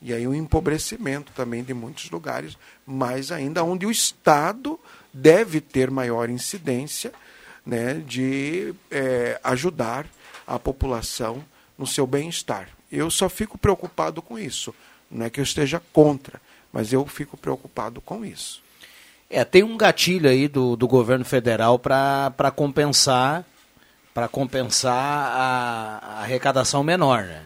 S5: e aí um empobrecimento também de muitos lugares, mas ainda onde o Estado deve ter maior incidência né, de é, ajudar a população no seu bem-estar. Eu só fico preocupado com isso. Não é que eu esteja contra, mas eu fico preocupado com isso.
S2: É, tem um gatilho aí do, do governo federal para compensar para compensar a, a, arrecadação menor, né?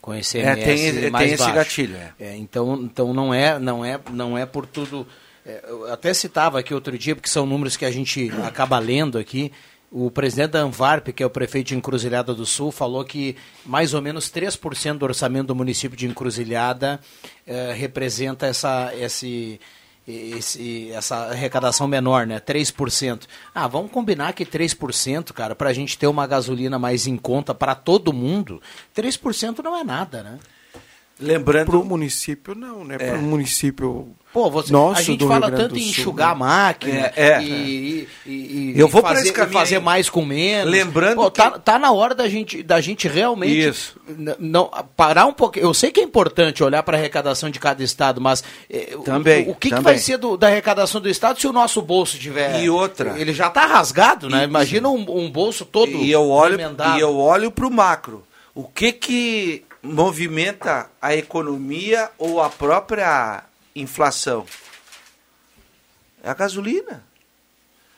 S2: Com esse
S6: é, tem,
S2: mais
S6: tem
S2: baixo.
S6: esse gatilho. É.
S2: é. então, então não é não é não é por tudo. É, eu até citava aqui outro dia porque são números que a gente acaba lendo aqui. O presidente da Anvarp, que é o prefeito de Encruzilhada do Sul, falou que mais ou menos 3% do orçamento do município de Encruzilhada eh, representa essa, esse, esse, essa arrecadação menor, né? 3%. Ah, vamos combinar que 3%, cara, para a gente ter uma gasolina mais em conta para todo mundo, 3% não é nada, né?
S5: Lembrando. Para o município, não, né? É. Para o município.
S2: Pô, você, nosso, a gente fala tanto em enxugar a máquina né? é, é, e, e, e,
S6: Eu vou
S2: fazer, fazer mais com menos.
S6: Lembrando
S2: Pô, tá, que... tá, na hora da gente, da gente realmente
S6: Isso.
S2: não parar um pouco. Eu sei que é importante olhar para a arrecadação de cada estado, mas
S6: eh, também,
S2: o, o que,
S6: também.
S2: que, vai ser do, da arrecadação do estado se o nosso bolso tiver
S6: e outra
S2: ele já está rasgado, né? Imagina um, um, bolso todo
S6: e eu olho emendado. e eu olho para o macro. O que que movimenta a economia ou a própria inflação? É a gasolina.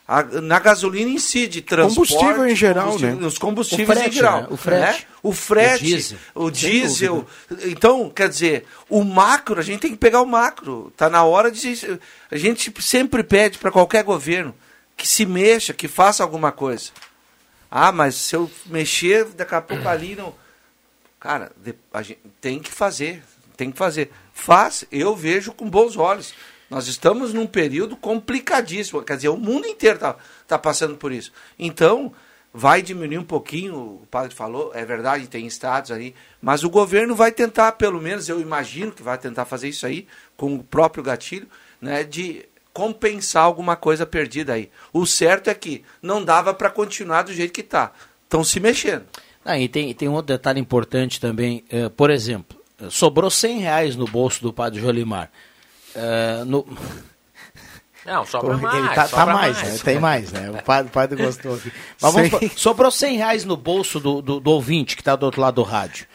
S6: A, na gasolina incide transporte,
S5: combustível em geral,
S6: né?
S5: Os
S6: combustíveis frete, em geral,
S2: né? o frete,
S6: né? o frete, o diesel, o diesel. Então, quer dizer, o macro, a gente tem que pegar o macro. Tá na hora de a gente sempre pede para qualquer governo que se mexa, que faça alguma coisa. Ah, mas se eu mexer, daqui a pouco ali não Cara, a gente tem que fazer, tem que fazer. Faz, eu vejo com bons olhos. Nós estamos num período complicadíssimo. Quer dizer, o mundo inteiro está tá passando por isso. Então, vai diminuir um pouquinho, o padre falou, é verdade, tem estados aí, mas o governo vai tentar, pelo menos, eu imagino que vai tentar fazer isso aí, com o próprio gatilho, né, de compensar alguma coisa perdida aí. O certo é que não dava para continuar do jeito que está. Estão se mexendo.
S2: Ah, e tem, tem um outro detalhe importante também. Uh, por exemplo, sobrou 100 reais no bolso do padre Jolimar. Uh, no...
S3: Não, sobra
S2: Pô,
S3: mais.
S2: Ele tá,
S3: sobra
S2: tá mais, mais, né? Tem mais, né? O padre, o padre gostou aqui. Mas vamos, sobrou 100 reais no bolso do, do, do ouvinte que está do outro lado do rádio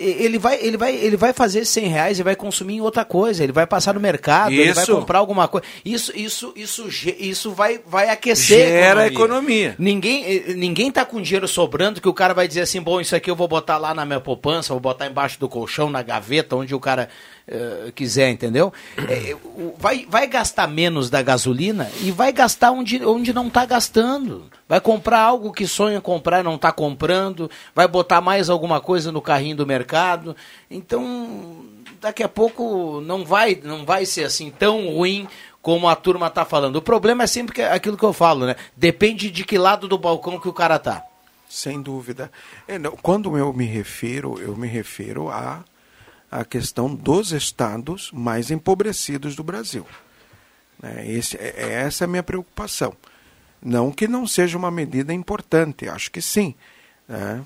S2: ele vai, ele vai, ele vai fazer 100 reais e vai consumir em outra coisa. Ele vai passar no mercado, isso. ele vai comprar alguma coisa. Isso, isso, isso, isso vai, vai aquecer.
S6: Gera a economia.
S2: Ninguém, eh, ninguém tá com dinheiro sobrando que o cara vai dizer assim, bom, isso aqui eu vou botar lá na minha poupança, vou botar embaixo do colchão, na gaveta, onde o cara uh, quiser, entendeu? É, vai, vai gastar menos da gasolina e vai gastar onde, onde não está gastando. Vai comprar algo que sonha comprar e não está comprando, vai botar mais alguma coisa no carrinho do mercado. Então, daqui a pouco não vai, não vai ser assim tão ruim como a turma está falando. O problema é sempre aquilo que eu falo, né? Depende de que lado do balcão que o cara tá.
S5: Sem dúvida. É, quando eu me refiro, eu me refiro a a questão dos estados mais empobrecidos do Brasil. É, esse, é, é essa é a minha preocupação. Não que não seja uma medida importante, acho que sim. Né?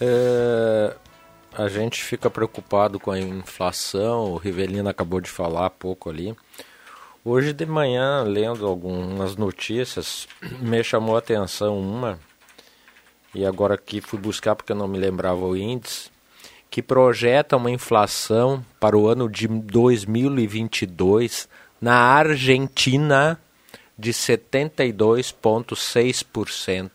S3: É, a gente fica preocupado com a inflação, o Rivelino acabou de falar há pouco ali. Hoje de manhã, lendo algumas notícias, me chamou a atenção uma, e agora aqui fui buscar porque eu não me lembrava o índice, que projeta uma inflação para o ano de 2022 na Argentina de 72,6%.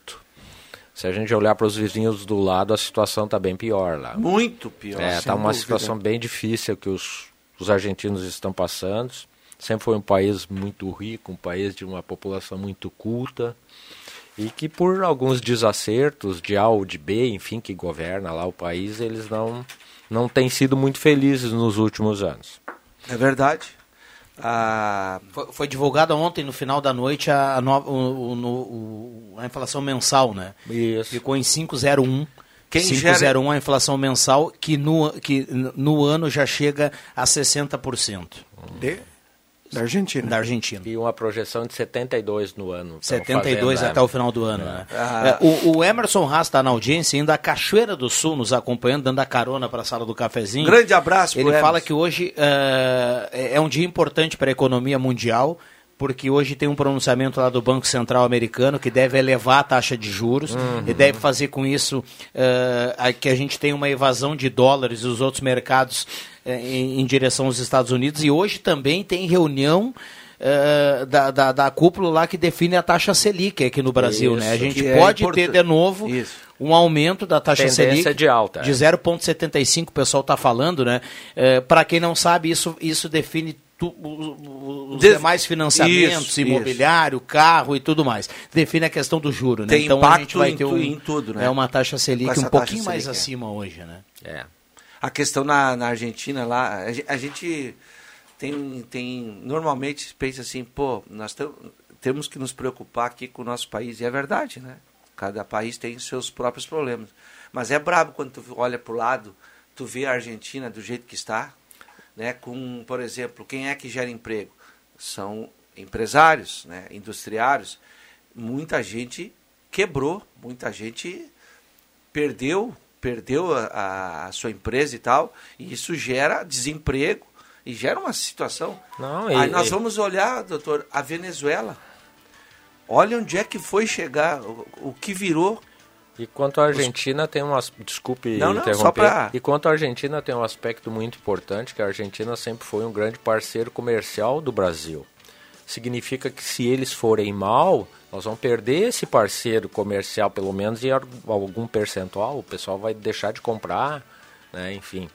S3: Se a gente olhar para os vizinhos do lado, a situação está bem pior lá.
S6: Muito pior.
S3: É, está uma situação bem difícil que os, os argentinos estão passando. Sempre foi um país muito rico, um país de uma população muito culta. E que por alguns desacertos de A ou de B, enfim, que governa lá o país, eles não, não têm sido muito felizes nos últimos anos.
S6: É verdade. Ah,
S2: Foi, foi divulgada ontem, no final da noite, a, a, no- o- o- a inflação mensal, né?
S3: Isso.
S2: Ficou em 5,01.
S6: Quem
S2: 5,01 a inflação mensal, que no, que no ano já chega a 60%
S5: De, da Argentina.
S2: da Argentina.
S3: E uma projeção de 72 no ano. tão
S2: 72
S3: fazendo,
S2: até
S3: né?
S2: o final do ano, né?
S6: Ah.
S2: É, o, o Emerson Haas está na audiência, ainda a Cachoeira do Sul nos acompanhando, dando a carona para a sala do cafezinho.
S6: grande abraço pro
S2: Ele
S6: Emerson.
S2: fala que hoje é é um dia importante para a economia mundial, porque hoje tem um pronunciamento lá do Banco Central americano que deve elevar a taxa de juros e deve fazer com isso a- que a gente tenha uma evasão de dólares dos outros mercados eh, em, em direção aos Estados Unidos. E hoje também tem reunião eh, da, da, da cúpula lá que define a taxa Selic aqui no Brasil. né? A
S3: Isso,
S2: gente
S6: é
S2: pode
S6: importan-
S2: ter de novo
S6: Isso.
S2: um aumento da taxa
S3: Tendência
S2: Selic
S3: de alta, é.
S2: de 0,75 o pessoal está falando, né? Para quem não sabe, isso, isso define tu- os
S6: Des-
S2: demais financiamentos,
S6: Isso,
S2: imobiliário, carro e tudo mais. Define a questão do juro, né?
S6: Tem
S2: então a
S6: impacto
S2: gente vai
S6: em
S2: ter um,
S6: em tudo, né?
S2: É uma taxa Selic um pouquinho mais
S6: Selic, é.
S2: acima hoje, né?
S3: É.
S6: A questão na, na Argentina lá, a gen- a gente tem, tem normalmente pensa assim, pô, nós tem- temos que nos preocupar aqui com o nosso país, e é verdade, né? Cada país tem seus próprios problemas. Mas é brabo quando tu olha para o lado, tu vê a Argentina do jeito que está, né? Com, por exemplo, quem é que gera emprego? São empresários, né? industriários. Muita gente quebrou, muita gente perdeu perdeu a- a, sua empresa e tal, e isso gera desemprego e gera uma situação.
S3: Não, e-
S6: Aí nós
S3: e-
S6: vamos olhar, doutor, a Venezuela. Olha onde é que foi chegar, o, o que virou.
S3: E quanto à Argentina tem um as- desculpe
S6: Não, não,
S3: interromper.
S6: só pra-
S3: E quanto à Argentina tem um aspecto muito importante que a Argentina sempre foi um grande parceiro comercial do Brasil. Significa que se eles forem mal, nós vamos perder esse parceiro comercial pelo menos em algum percentual, o pessoal vai deixar de comprar, né, enfim.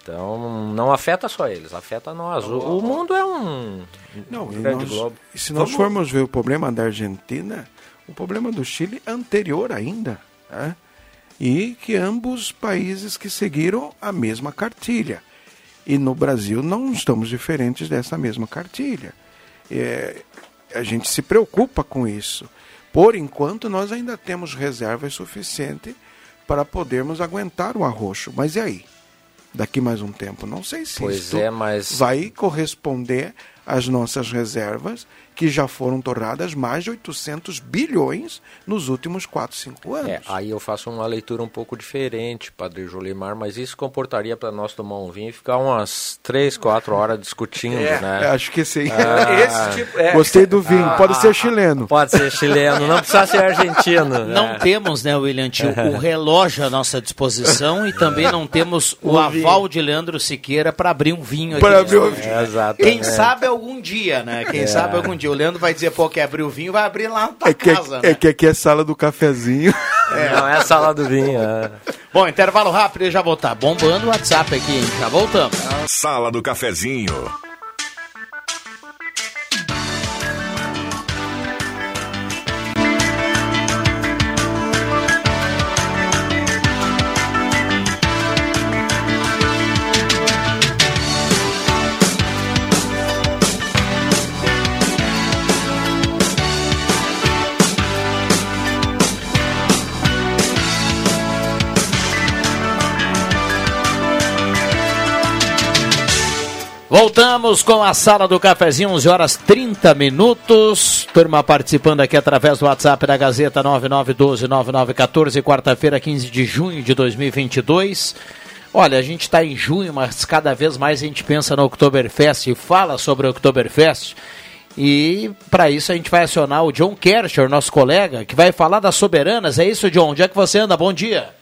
S3: Então, não afeta só eles, afeta nós. O, o mundo é um
S5: Não, e,
S3: grande
S5: nós-
S3: globo.
S5: e se nós formos ver o problema da Argentina, o problema do Chile é anterior ainda. Né? E que ambos países que seguiram a mesma cartilha. E no Brasil não estamos diferentes dessa mesma cartilha. É, a gente se preocupa com isso. Por enquanto, nós ainda temos reservas suficientes para podermos aguentar o arroxo. Mas e aí? Daqui mais um tempo? Não sei se
S3: Pois
S5: isto
S3: é, mas-
S5: vai corresponder às nossas reservas, que já foram torradas mais de 800 bilhões nos últimos 4, 5 anos.
S3: É, aí eu faço uma leitura um pouco diferente, Padre Jolimar, mas isso comportaria para nós tomar um vinho e ficar umas 3, 4 horas discutindo,
S6: É,
S3: né?
S5: É, acho que sim.
S6: Esse tipo, é,
S5: Gostei do vinho. Pode ser chileno.
S3: Pode ser chileno, não precisa ser argentino. né?
S2: Não temos, né, William Tio, o relógio à nossa disposição e também não temos o aval de Leandro Siqueira para abrir um vinho aqui.
S5: Para abrir um
S2: né?
S5: vinho.
S3: É, exato.
S2: Quem sabe algum dia, né? Quem sabe algum dia. O Leandro vai dizer, pô, quer abrir o vinho, vai abrir lá na tua
S5: É que,
S2: casa,
S5: é
S2: né?
S5: que aqui é sala do cafezinho.
S3: Não é a sala do vinho. é.
S2: Bom, intervalo rápido e já voltar. Bombando o WhatsApp aqui, hein? Já voltamos.
S1: Sala do Cafezinho.
S2: Voltamos com a sala do cafezinho, 11 horas 30 minutos. Turma participando aqui através do WhatsApp da Gazeta 99129914, quarta-feira, 15 de junho de 2022. Olha, a gente está em junho, mas cada vez mais a gente pensa no Oktoberfest e fala sobre o Oktoberfest. E para isso a gente vai acionar o John Kersher, nosso colega, que vai falar das soberanas. É isso, John? Onde é que você anda? Bom dia.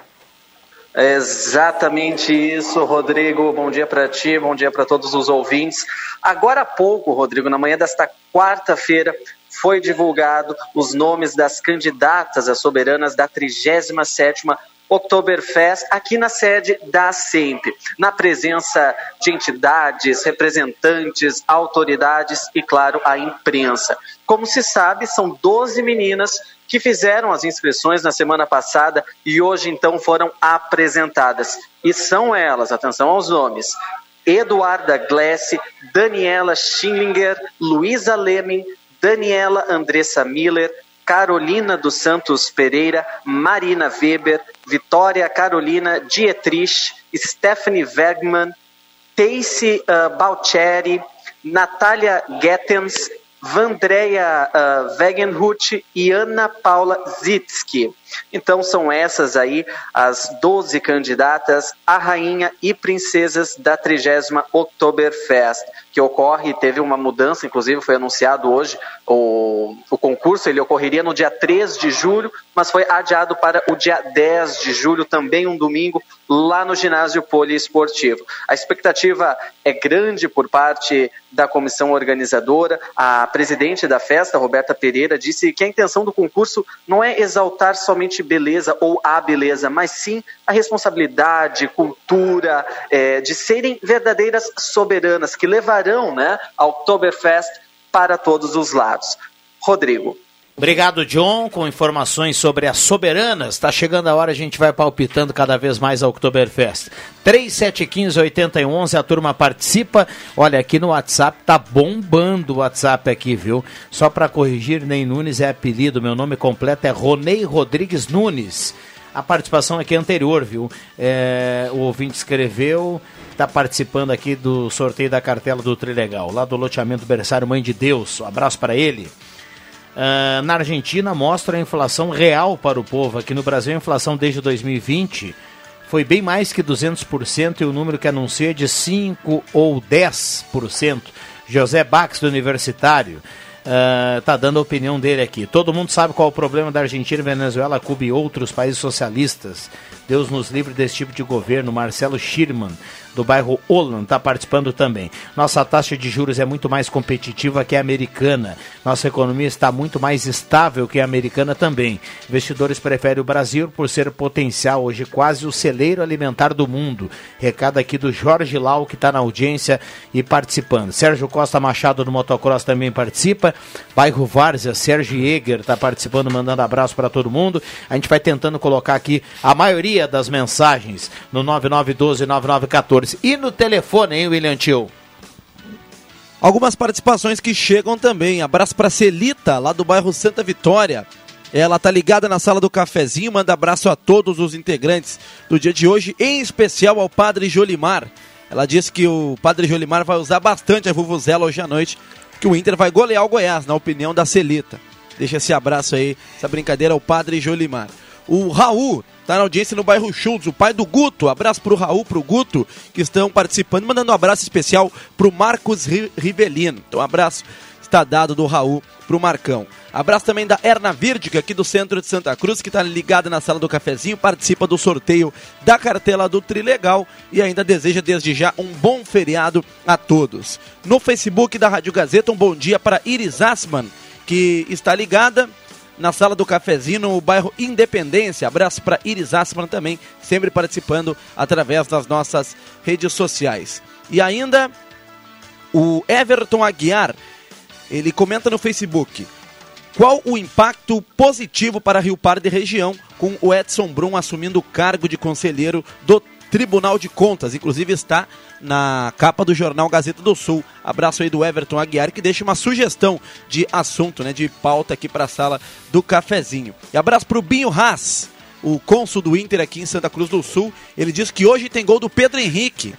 S8: É exatamente isso, Rodrigo. Bom dia para ti, bom dia para todos os ouvintes. Agora há pouco, Rodrigo, na manhã desta quarta-feira, foi divulgado os nomes das candidatas a soberanas da 37ª Oktoberfest aqui na sede da SEMP, na presença de entidades, representantes, autoridades e, claro, a imprensa. Como se sabe, são 12 meninas que fizeram as inscrições na semana passada e hoje então foram apresentadas. E são elas, atenção aos nomes: Eduarda Glesse, Daniela Schillinger, Luísa Lemming, Daniela Andressa Miller, Carolina dos Santos Pereira, Marina Weber, Vitória Carolina Dietrich, Stephanie Wegman, Tacy uh, Balcheri, Natália Gettens, Vandreia uh, Wegenhut e Ana Paula Zitsky. Então são essas aí as 12 candidatas a rainha e princesas da 30 Oktoberfest, que ocorre, teve uma mudança, inclusive foi anunciado hoje, o, o concurso ele ocorreria no dia 3 de julho, mas foi adiado para o dia 10 de julho, também um domingo, lá no ginásio poliesportivo. A expectativa é grande por parte da comissão organizadora. A presidente da festa, Roberta Pereira, disse que a intenção do concurso não é exaltar somente beleza ou a beleza, mas sim a responsabilidade, cultura, é, de serem verdadeiras soberanas, que levarão né, a Oktoberfest para todos os lados. Rodrigo.
S2: Obrigado, John, com informações sobre as soberanas. Está chegando a hora, a gente vai palpitando cada vez mais a Oktoberfest. 3715-8011, a turma participa. Olha, aqui no WhatsApp tá bombando o WhatsApp aqui, viu? Só para corrigir, Ney Nunes é apelido, meu nome completo é Ronei Rodrigues Nunes. A participação aqui é anterior, viu? É, o ouvinte escreveu, está participando aqui do sorteio da cartela do Trilegal, lá do loteamento Berçário Mãe de Deus. Um abraço para ele. Uh, na Argentina mostra a inflação real para o povo. Aqui no Brasil, a inflação desde 2020 foi bem mais que 200% e o número que anuncia é de 5 ou 10%. José Bax, do Universitário, está uh, dando a opinião dele aqui. Todo mundo sabe qual é o problema da Argentina, Venezuela, Cuba e outros países socialistas. Deus nos livre desse tipo de governo. Marcelo Schirman, do bairro Holland, está participando também. Nossa taxa de juros é muito mais competitiva que a americana. Nossa economia está muito mais estável que a americana também. Investidores preferem o Brasil por ser potencial, hoje quase o celeiro alimentar do mundo. Recado aqui do Jorge Lau, que está na audiência e participando. Sérgio Costa Machado do Motocross também participa. Bairro Várzea, Sérgio Eger está participando, mandando abraço para todo mundo. A gente vai tentando colocar aqui a maioria das mensagens no 9912-9914. E no telefone, hein, William Tio?
S4: Algumas participações que chegam também. Abraço para Celita, lá do bairro Santa Vitória. Ela tá ligada na sala do cafezinho, manda abraço a todos os integrantes do dia de hoje, em especial ao Padre Jolimar. Ela disse que o Padre Jolimar vai usar bastante a Vuvuzela hoje à noite, que o Inter vai golear o Goiás, na opinião da Celita. Deixa esse abraço aí, essa brincadeira ao Padre Jolimar. O Raul tá na audiência no bairro Schultz, o pai do Guto. Abraço pro Raul, pro Guto, que estão participando, mandando um abraço especial pro Marcos Rivelino. Então, um abraço está dado do Raul pro Marcão. Abraço também da Erna Virdica, aqui do centro de Santa Cruz, que está ligada na sala do cafezinho, participa do sorteio da cartela do Trilegal e ainda deseja desde já um bom feriado a todos. No Facebook da Rádio Gazeta, um bom dia para Iris Asman, que está ligada na sala do cafezinho no bairro Independência. Abraço para Iris Asman também, sempre participando através das nossas redes sociais. E ainda o Everton Aguiar, ele comenta no Facebook. Qual o impacto positivo para Rio Pardo e região com o Edson Brum assumindo o cargo de conselheiro do Tribunal de Contas. Inclusive está na capa do jornal Gazeta do Sul. Abraço aí do Everton Aguiar, que deixa uma sugestão de assunto, né, de pauta aqui para a sala do cafezinho. E abraço para o Binho Haas, o cônsul do Inter aqui em Santa Cruz do Sul. Ele diz que hoje tem gol do Pedro Henrique.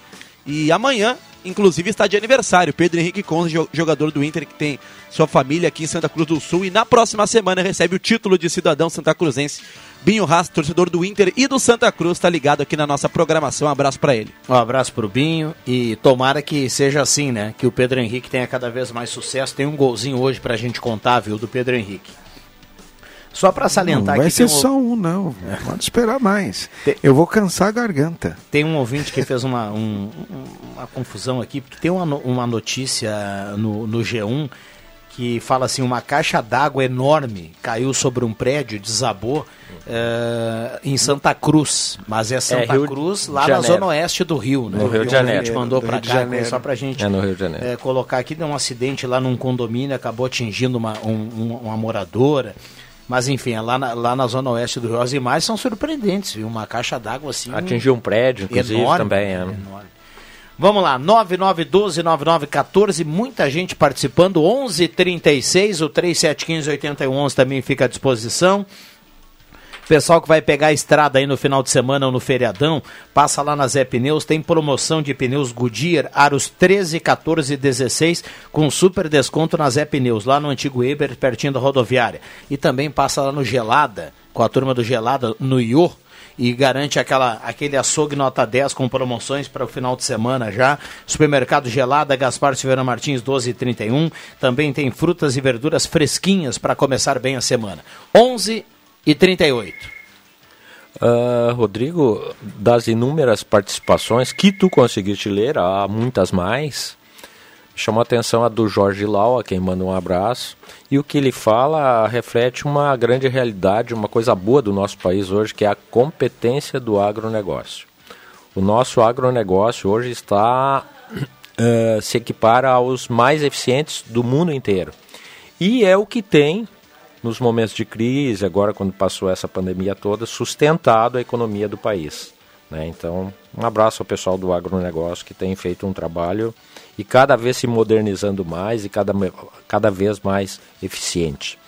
S4: E amanhã, inclusive, está de aniversário. Pedro Henrique Conza, jogador do Inter, que tem sua família aqui em Santa Cruz do Sul. E na próxima semana recebe o título de cidadão santa cruzense Binho Haas, torcedor do Inter e do Santa Cruz, está ligado aqui na nossa programação. Um abraço para ele.
S2: Um abraço para o Binho e tomara que seja assim, né? Que o Pedro Henrique tenha cada vez mais sucesso. Tem um golzinho hoje para a gente contar, viu, do Pedro Henrique. Só para salientar
S5: não vai ser
S2: um...
S5: só um, não. Pode esperar mais. Tem... Eu vou cansar a garganta.
S2: Tem um ouvinte que fez uma, um, uma confusão aqui, porque tem uma, uma notícia no, no G1 que fala assim, uma caixa d'água enorme caiu sobre um prédio, desabou eh, em Santa Cruz, mas é Santa
S3: Rio
S2: Cruz, lá na zona oeste do Rio, né?
S3: No Rio de
S2: A
S3: Janeiro.
S2: gente mandou
S5: Do
S2: para cá, só pra gente
S3: É no Rio de Janeiro.
S2: eh, colocar aqui, deu um acidente lá num condomínio, acabou atingindo uma, um- um- uma moradora. Mas enfim, é lá na, lá na zona oeste do Rio. As imagens são surpreendentes, viu? Uma caixa d'água assim.
S3: Atingiu um prédio, inclusive,
S2: enorme,
S3: também. É.
S2: enorme. Vamos lá, 9912-9914, muita gente participando, 1136, o 3715-8111 também fica à disposição. Pessoal que vai pegar a estrada aí no final de semana ou no feriadão, passa lá na Zé Pneus, tem promoção de pneus Goodyear, aros 13, 14 e 16, com super desconto na Zé Pneus, lá no antigo Eber, pertinho da rodoviária. E também passa lá no Gelada, com a turma do Gelada, no Iô, e garante aquela, aquele açougue nota 10 com promoções para o final de semana já. Supermercado Gelada, Gaspar Silveira Martins 1231. Também tem frutas e verduras fresquinhas para começar bem a semana. 11 e 38.
S3: Ah, Rodrigo, das inúmeras participações que tu conseguiste ler, há muitas mais, chamou a atenção a do Jorge Lau, a quem manda um abraço, e o que ele fala reflete uma grande realidade, uma coisa boa do nosso país hoje, que é a competência do agronegócio. O nosso agronegócio hoje está eh, se equipara aos mais eficientes do mundo inteiro. E é o que tem, nos momentos de crise, agora quando passou essa pandemia toda, sustentado a economia do país. né? Então, um abraço ao pessoal do agronegócio que tem feito um trabalho e cada vez se modernizando mais e cada, cada vez mais eficiente.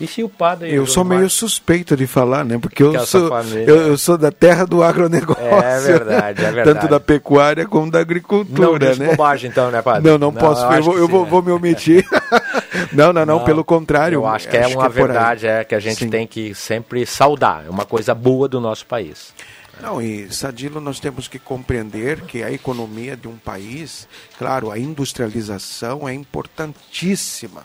S3: E se o padre.
S5: Eu sou meio suspeito de falar, né? Porque eu
S3: Que
S5: sou,
S3: família-
S5: eu, eu sou da terra do agronegócio.
S3: É verdade, é verdade.
S5: Tanto da pecuária como da
S3: Não
S5: agricultura,
S3: diz
S5: né?
S3: bobagem então, né, padre?
S5: Não, não, posso. Eu,
S3: acho
S5: vou,
S3: que
S5: eu
S3: sim,
S5: vou,
S3: né?
S5: vou me omitir. não, não, não, pelo contrário.
S3: Eu acho que é uma
S5: por aí.
S3: verdade, é que a gente
S5: Sim.
S3: tem que sempre saudar. É uma coisa boa do nosso país.
S5: Não, e Sadilo, nós temos que compreender que a economia de um país, claro, a industrialização é importantíssima,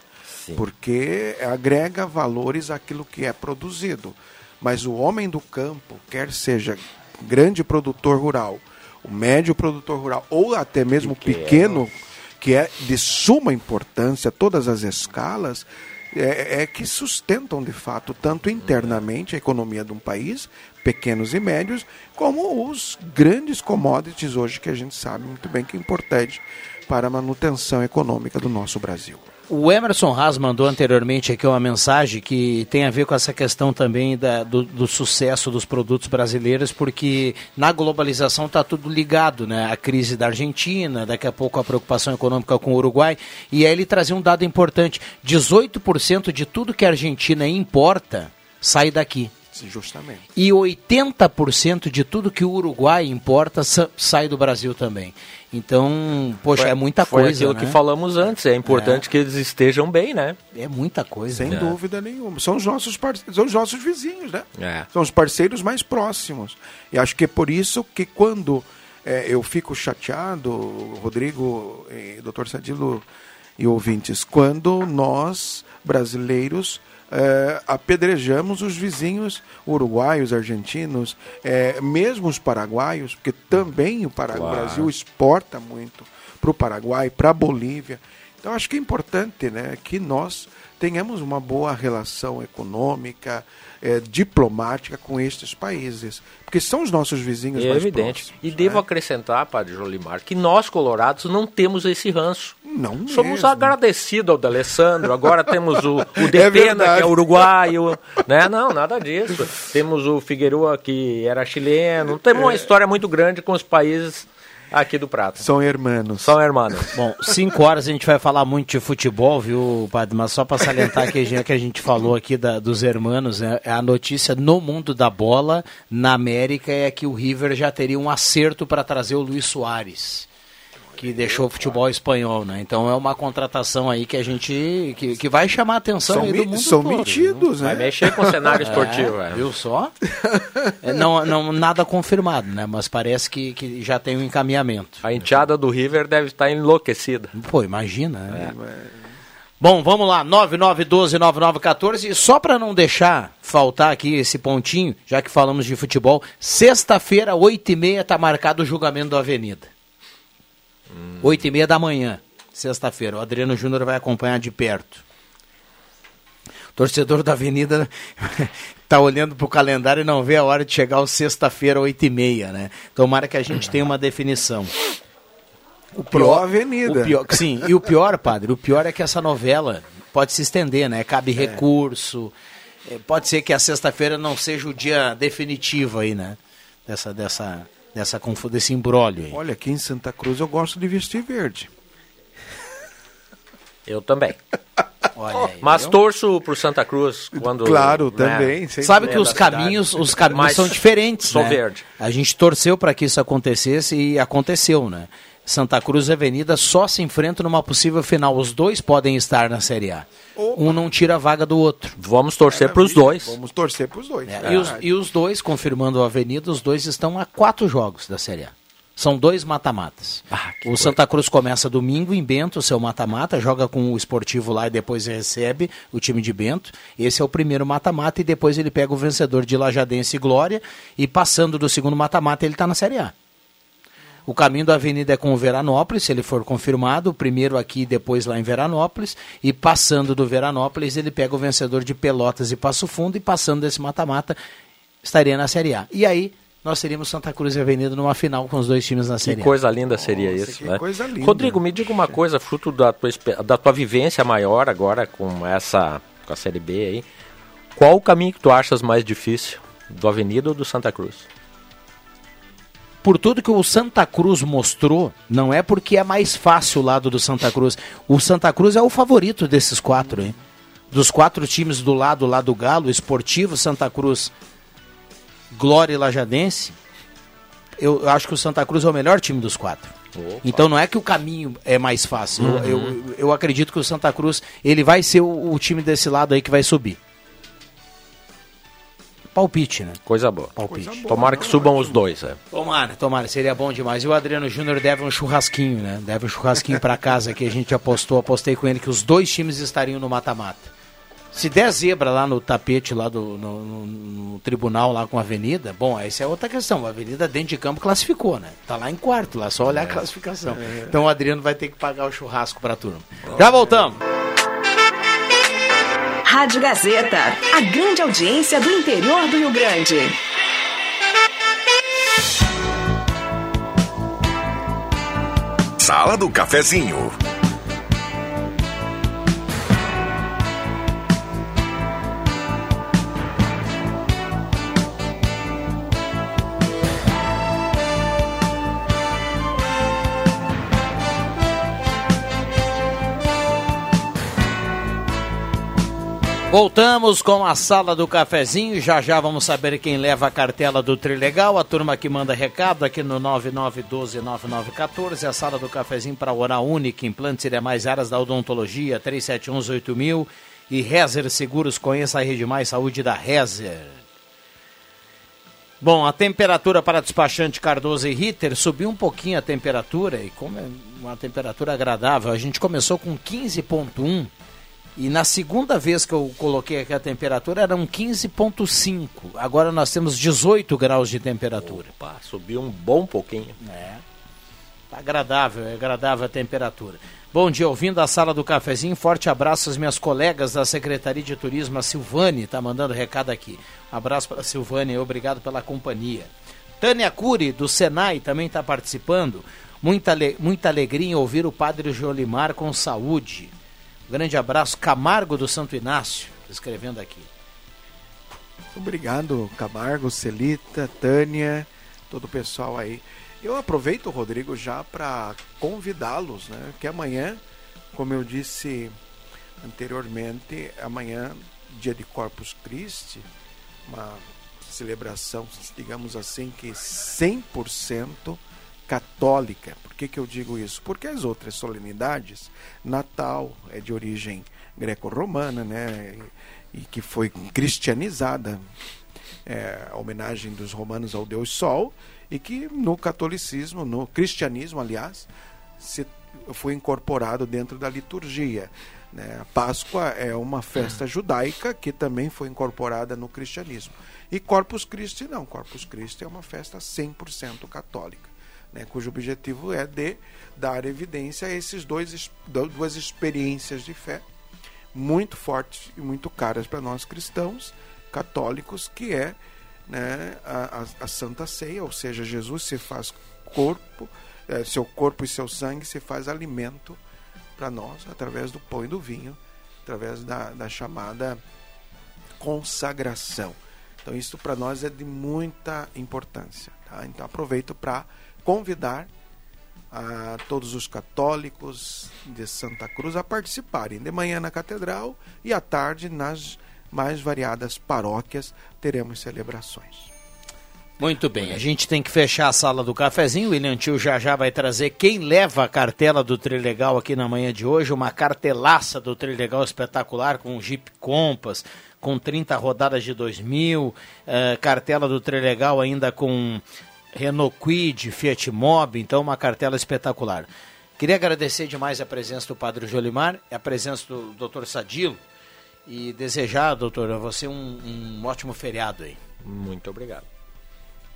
S5: porque agrega valores àquilo que é produzido. Mas o homem do campo, quer seja grande produtor rural, o médio produtor rural ou até mesmo
S3: Pequeno.
S5: pequeno, que é de suma importância, todas as escalas, é, é que sustentam de fato tanto internamente a economia de um país, pequenos e médios, como os grandes commodities hoje que a gente sabe muito bem que é importante para a manutenção econômica do nosso Brasil.
S2: O Emerson Haas mandou anteriormente aqui uma mensagem que tem a ver com essa questão também da- do, do sucesso dos produtos brasileiros, porque na globalização está tudo ligado, né? A crise da Argentina, daqui a pouco a preocupação econômica com o Uruguai, e aí ele trazia um dado importante: 18% de tudo que a Argentina importa sai daqui.
S5: Justamente.
S2: E 80% de tudo que o Uruguai importa sa- sai do Brasil também. Então, poxa,
S3: Foi-
S2: é muita
S3: foi
S2: coisa.
S3: aquilo
S2: né?
S3: que falamos antes. É importante que eles estejam bem, né?
S2: É muita coisa.
S5: Sem
S2: né?
S5: dúvida nenhuma. São os nossos parceiros, são os nossos vizinhos, né?
S3: É.
S5: São os parceiros mais próximos. E acho que é por isso que quando eh, eu fico chateado, Rodrigo, e Dr. Sadilo e ouvintes, quando nós, brasileiros, eh, apedrejamos os vizinhos uruguaios, argentinos, eh, mesmo os paraguaios, porque também o, Para- o. Brasil exporta muito para o Paraguai, para a Bolívia. Então acho que é importante né, que nós tenhamos uma boa relação econômica, eh, diplomática com estes países, porque são os nossos vizinhos
S3: É
S5: mais
S3: evidente.
S5: próximos.
S3: E devo acrescentar, Padre Jolimar, que nós, colorados, não temos esse ranço.
S5: Não
S3: Somos
S5: mesmo.
S3: agradecidos ao D'Alessandro. Agora temos o, o
S5: É
S3: Defena,
S5: verdade.
S3: que é uruguaio. Né? Não, nada disso. Temos o Figueroa, que era chileno. Temos
S5: É.
S3: uma história muito grande com os países aqui do Prata.
S5: São hermanos.
S3: São hermanos.
S2: Bom, 5 horas a gente vai falar muito de futebol, viu, Padre? Mas só para salientar que a gente falou aqui da- dos hermanos, né, a notícia no mundo da bola, na América, é que o River já teria um acerto para trazer o Luiz Soares, que deixou o futebol espanhol, né? Então é uma contratação aí que a gente. que, que vai chamar a atenção
S5: São,
S2: do mundo
S5: são
S2: todo,
S5: metidos,
S3: Vai
S5: né?
S3: mexer com o cenário esportivo.
S2: É,
S3: é.
S2: viu só? É, não, não, nada confirmado, né? Mas parece que, que já tem um encaminhamento.
S3: A enteada do River deve estar enlouquecida.
S2: Pô, imagina, né? Bom, vamos lá, 9912-9914. E só para não deixar faltar aqui esse pontinho, já que falamos de futebol, sexta-feira, 8h30, tá marcado o julgamento da Avenida. 8h30 da manhã, sexta-feira. O Adriano Júnior vai acompanhar de perto. torcedor da Avenida tá olhando pro calendário e não vê a hora de chegar o sexta-feira, oito e meia, né? Tomara que a gente tenha uma definição.
S5: O pior Avenida.
S2: O pior, sim, e o pior, padre, o pior é que essa novela pode se estender, né? Cabe recurso. É, Pode ser que a sexta-feira não seja o dia definitivo aí, né? Dessa, dessa, dessa desse embrólio aí.
S5: Olha, aqui em Santa Cruz eu gosto de vestir verde.
S3: Eu também.
S2: Olha aí,
S3: Mas
S2: viu?
S3: torço pro Santa Cruz quando.
S5: Claro,
S3: né,
S5: também. sem
S2: Sabe que os
S3: cidade.
S2: caminhos, os caminhos são diferentes,
S3: sou
S2: né?
S3: verde.
S2: A gente torceu para que isso acontecesse e aconteceu, né? Santa Cruz e Avenida só se enfrentam numa possível final. Os dois podem estar na Série A. Um não tira a vaga do outro.
S3: Vamos torcer pros dois.
S5: Vamos torcer pros dois.
S2: É, E, os, e os dois, confirmando a Avenida, os dois estão a quatro jogos da Série A. São dois mata-matas.
S3: Ah,
S2: o Santa Cruz começa domingo em Bento, seu mata-mata, joga com o esportivo lá e depois recebe o time de Bento. Esse é o primeiro mata-mata e depois ele pega o vencedor de Lajadense e Glória. E passando do segundo mata-mata, ele está na Série A. O caminho da Avenida é com o Veranópolis, se ele for confirmado, o primeiro aqui e depois lá em Veranópolis, e passando do Veranópolis ele pega o vencedor de Pelotas e Passo Fundo, e passando desse mata-mata estaria na Série A. E aí nós teríamos Santa Cruz e Avenida numa final com os dois times na
S3: Que
S2: Série A.
S3: coisa linda seria
S5: Nossa,
S3: isso,
S5: que
S3: né?
S5: coisa linda.
S3: Rodrigo, me diga uma coisa, fruto da tua, da tua vivência maior agora com essa com a Série B aí. Qual o caminho que tu achas mais difícil? Do Avenida ou do Santa Cruz?
S2: Por tudo que o Santa Cruz mostrou, não é porque é mais fácil o lado do Santa Cruz. O Santa Cruz é o favorito desses quatro, hein? Dos quatro times do lado lá do Galo, Esportivo, Santa Cruz, Glória e Lajadense, eu acho que o Santa Cruz é o melhor time dos quatro. Então não é que o caminho é mais fácil. Eu- Eu, eu, acredito que o Santa Cruz ele vai ser o, o time desse lado aí que vai subir. Palpite, né?
S3: Coisa boa.
S2: Palpite.
S3: Tomara que subam os dois, é.
S2: Tomara, tomara, seria bom demais. E o Adriano Júnior deve um churrasquinho, né? Deve um churrasquinho pra casa que a gente apostou, apostei com ele que os dois times estariam no mata-mata. Se der zebra lá no tapete, lá do, no, no- no tribunal, lá com a Avenida, bom, essa é outra questão. A Avenida dentro de campo classificou, né? Tá lá em quarto, lá, só olhar a classificação. Então o Adriano vai ter que pagar o churrasco pra turma. Já voltamos.
S7: Rádio Gazeta, a grande audiência do interior do Rio Grande.
S1: Sala do Cafezinho.
S2: Voltamos com a sala do cafezinho. Já já vamos saber quem leva a cartela do Trilegal. A turma que manda recado aqui no 99129914. A sala do cafezinho para Oral Única, implantes e demais áreas da odontologia, 37118000. E Rezer Seguros, conheça a Rede Mais Saúde da Rezer. Bom, a temperatura para despachante Cardoso e Ritter subiu um pouquinho a temperatura, e como é uma temperatura agradável, a gente começou com 15,1 e na segunda vez que eu coloquei aqui a temperatura era um 15,5. Agora nós temos 18 graus de temperatura.
S3: Opa, subiu um bom pouquinho.
S2: É. Tá agradável, é agradável a temperatura. Bom dia, ouvindo a sala do cafezinho. Forte abraço às minhas colegas da Secretaria de Turismo, a Silvane, tá mandando recado aqui. Abraço para a Silvane, obrigado pela companhia. Tânia Cury, do Senai, também está participando. Muita, ale- muita alegria em ouvir o padre Jolimar com saúde. Grande abraço, Camargo do Santo Inácio, escrevendo aqui.
S5: Obrigado, Camargo, Celita, Tânia, todo o pessoal aí. Eu aproveito, Rodrigo, já para convidá-los, né? Que amanhã, como eu disse anteriormente, amanhã, dia de Corpus Christi, uma celebração, digamos assim, que 100% católica. Por que, que eu digo isso? Porque as outras solenidades, Natal é de origem greco-romana, né? E que foi cristianizada, é, a homenagem dos romanos ao Deus Sol, e que no catolicismo, no cristianismo, aliás, se foi incorporado dentro da liturgia. Né? Páscoa é uma festa judaica que também foi incorporada no cristianismo. E Corpus Christi não, Corpus Christi é uma festa 100% católica, né? cujo objetivo é de dar evidência a esses dois duas experiências de fé muito fortes e muito caras para nós cristãos católicos, que é né, a, a, a, Santa Ceia, ou seja, Jesus se faz corpo, é, seu corpo e seu sangue se faz alimento para nós através do pão e do vinho, através da, da chamada consagração. Então isso para nós é de muita importância. Tá? Então aproveito para convidar a todos os católicos de Santa Cruz a participarem de manhã na catedral e à tarde nas mais variadas paróquias teremos celebrações.
S2: Muito bem, a gente tem que fechar a sala do cafezinho. O William Tio já já vai trazer quem leva a cartela do Trilegal aqui na manhã de hoje. Uma cartelaça do Trilegal espetacular com Jeep Compass, com 30 rodadas de 2000. Uh, eh, cartela do Trilegal ainda com Renault Quid, Fiat Mobi. Então, uma cartela espetacular. Queria agradecer demais a presença do Padre Jolimar, a presença do Dr. Sadilo e desejar, doutor, a você um, um ótimo feriado aí.
S3: Muito obrigado.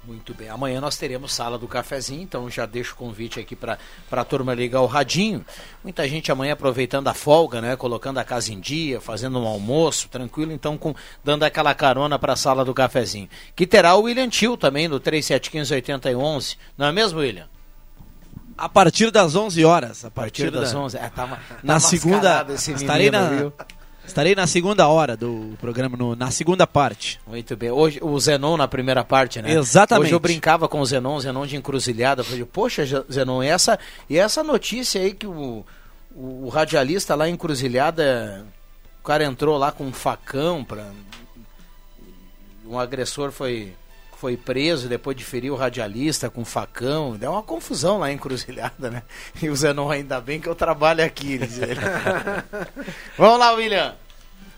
S2: Muito bem. Amanhã nós teremos sala do cafezinho, então já deixo o convite aqui para a turma ligar o radinho. Muita gente amanhã aproveitando a folga, né? Colocando a casa em dia, fazendo um almoço, tranquilo, então com, dando aquela carona para a sala do cafezinho. Que terá o William Tio também, no 3715-8011. Não é mesmo, William?
S4: A partir das 11 horas.
S2: A partir, a partir das da... 11. É, tá, tá
S4: na segunda. Estarei na. Viu? Estarei na segunda hora do programa, no, na segunda parte.
S2: Muito bem. Hoje o Zenon na primeira parte, né?
S4: Exatamente.
S2: Hoje eu brincava com o Zenon, Zenon de encruzilhada. Eu falei, poxa, Zenon, e essa, e essa notícia aí que o, o, o radialista lá encruzilhada, o cara entrou lá com um facão para um agressor foi foi preso depois de ferir o radialista com facão. Deu uma confusão lá em Cruzilhada, né? E o Zenon, ainda bem que eu trabalho aqui, ele. Vamos lá, William.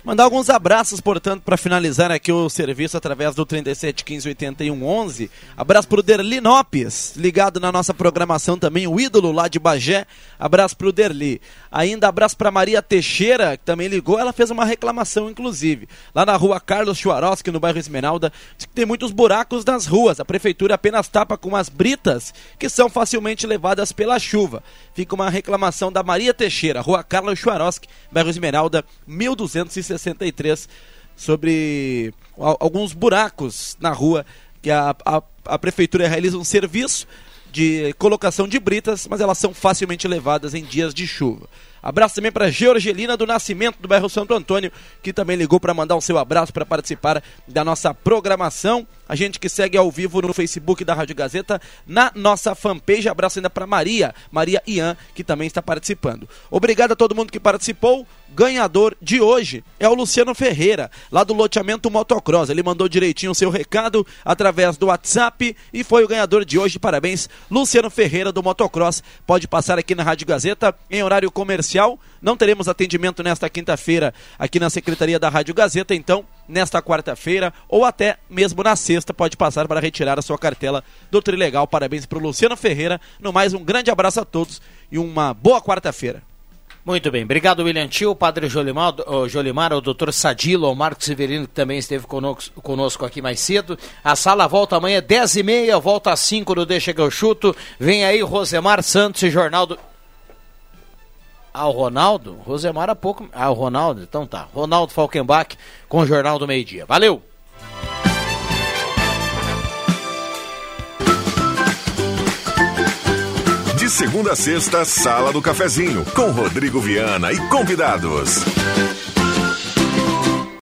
S4: Mandar alguns abraços, portanto, para finalizar aqui o serviço através do 37 15 81 11. Abraço pro Derli Nopes, ligado na nossa programação também, o ídolo lá de Bagé. Abraço pro Derli. Ainda abraço para Maria Teixeira, que também ligou. Ela fez uma reclamação, inclusive, lá na rua Carlos Chuaroski, no bairro Esmeralda. Diz que tem muitos buracos nas ruas. A prefeitura apenas tapa com as britas, que são facilmente levadas pela chuva. Fica uma reclamação da Maria Teixeira, rua Carlos Chuaroski, bairro Esmeralda, 1260. 63 sobre alguns buracos na rua que a, a, a prefeitura realiza um serviço de colocação de britas, mas elas são facilmente levadas em dias de chuva. Abraço também para Georgelina do Nascimento do bairro Santo Antônio, que também ligou para mandar o seu abraço para participar da nossa programação. A gente que segue ao vivo no Facebook da Rádio Gazeta, na nossa fanpage. Abraço ainda para Maria, Maria Ian, que também está participando. Obrigado a todo mundo que participou. Ganhador de hoje é o Luciano Ferreira, lá do loteamento Motocross. Ele mandou direitinho o seu recado através do WhatsApp e foi o ganhador de hoje. Parabéns, Luciano Ferreira do Motocross. Pode passar aqui na Rádio Gazeta em horário comercial. Não teremos atendimento nesta quinta-feira aqui na Secretaria da Rádio Gazeta, então nesta quarta-feira ou até mesmo na sexta pode passar para retirar a sua cartela do Trilegal. Parabéns para o Luciano Ferreira. No mais, um grande abraço a todos e uma boa quarta-feira.
S2: Muito bem, obrigado William Tio, Padre Jolimar, o, Jolimar, o Dr. Sadilo, o Marcos Severino que também esteve conosco, conosco aqui mais cedo. A sala volta amanhã 10 e meia, volta às 5 no Deixa que eu chuto. Vem aí Rosemar Santos e Jornal do... Ah, o Ronaldo? Rosemar há pouco... Ah, o Ronaldo? Então tá. Ronaldo Falkenbach com o Jornal do Meio Dia. Valeu!
S1: De segunda a sexta, Sala do Cafezinho, com Rodrigo Viana e convidados.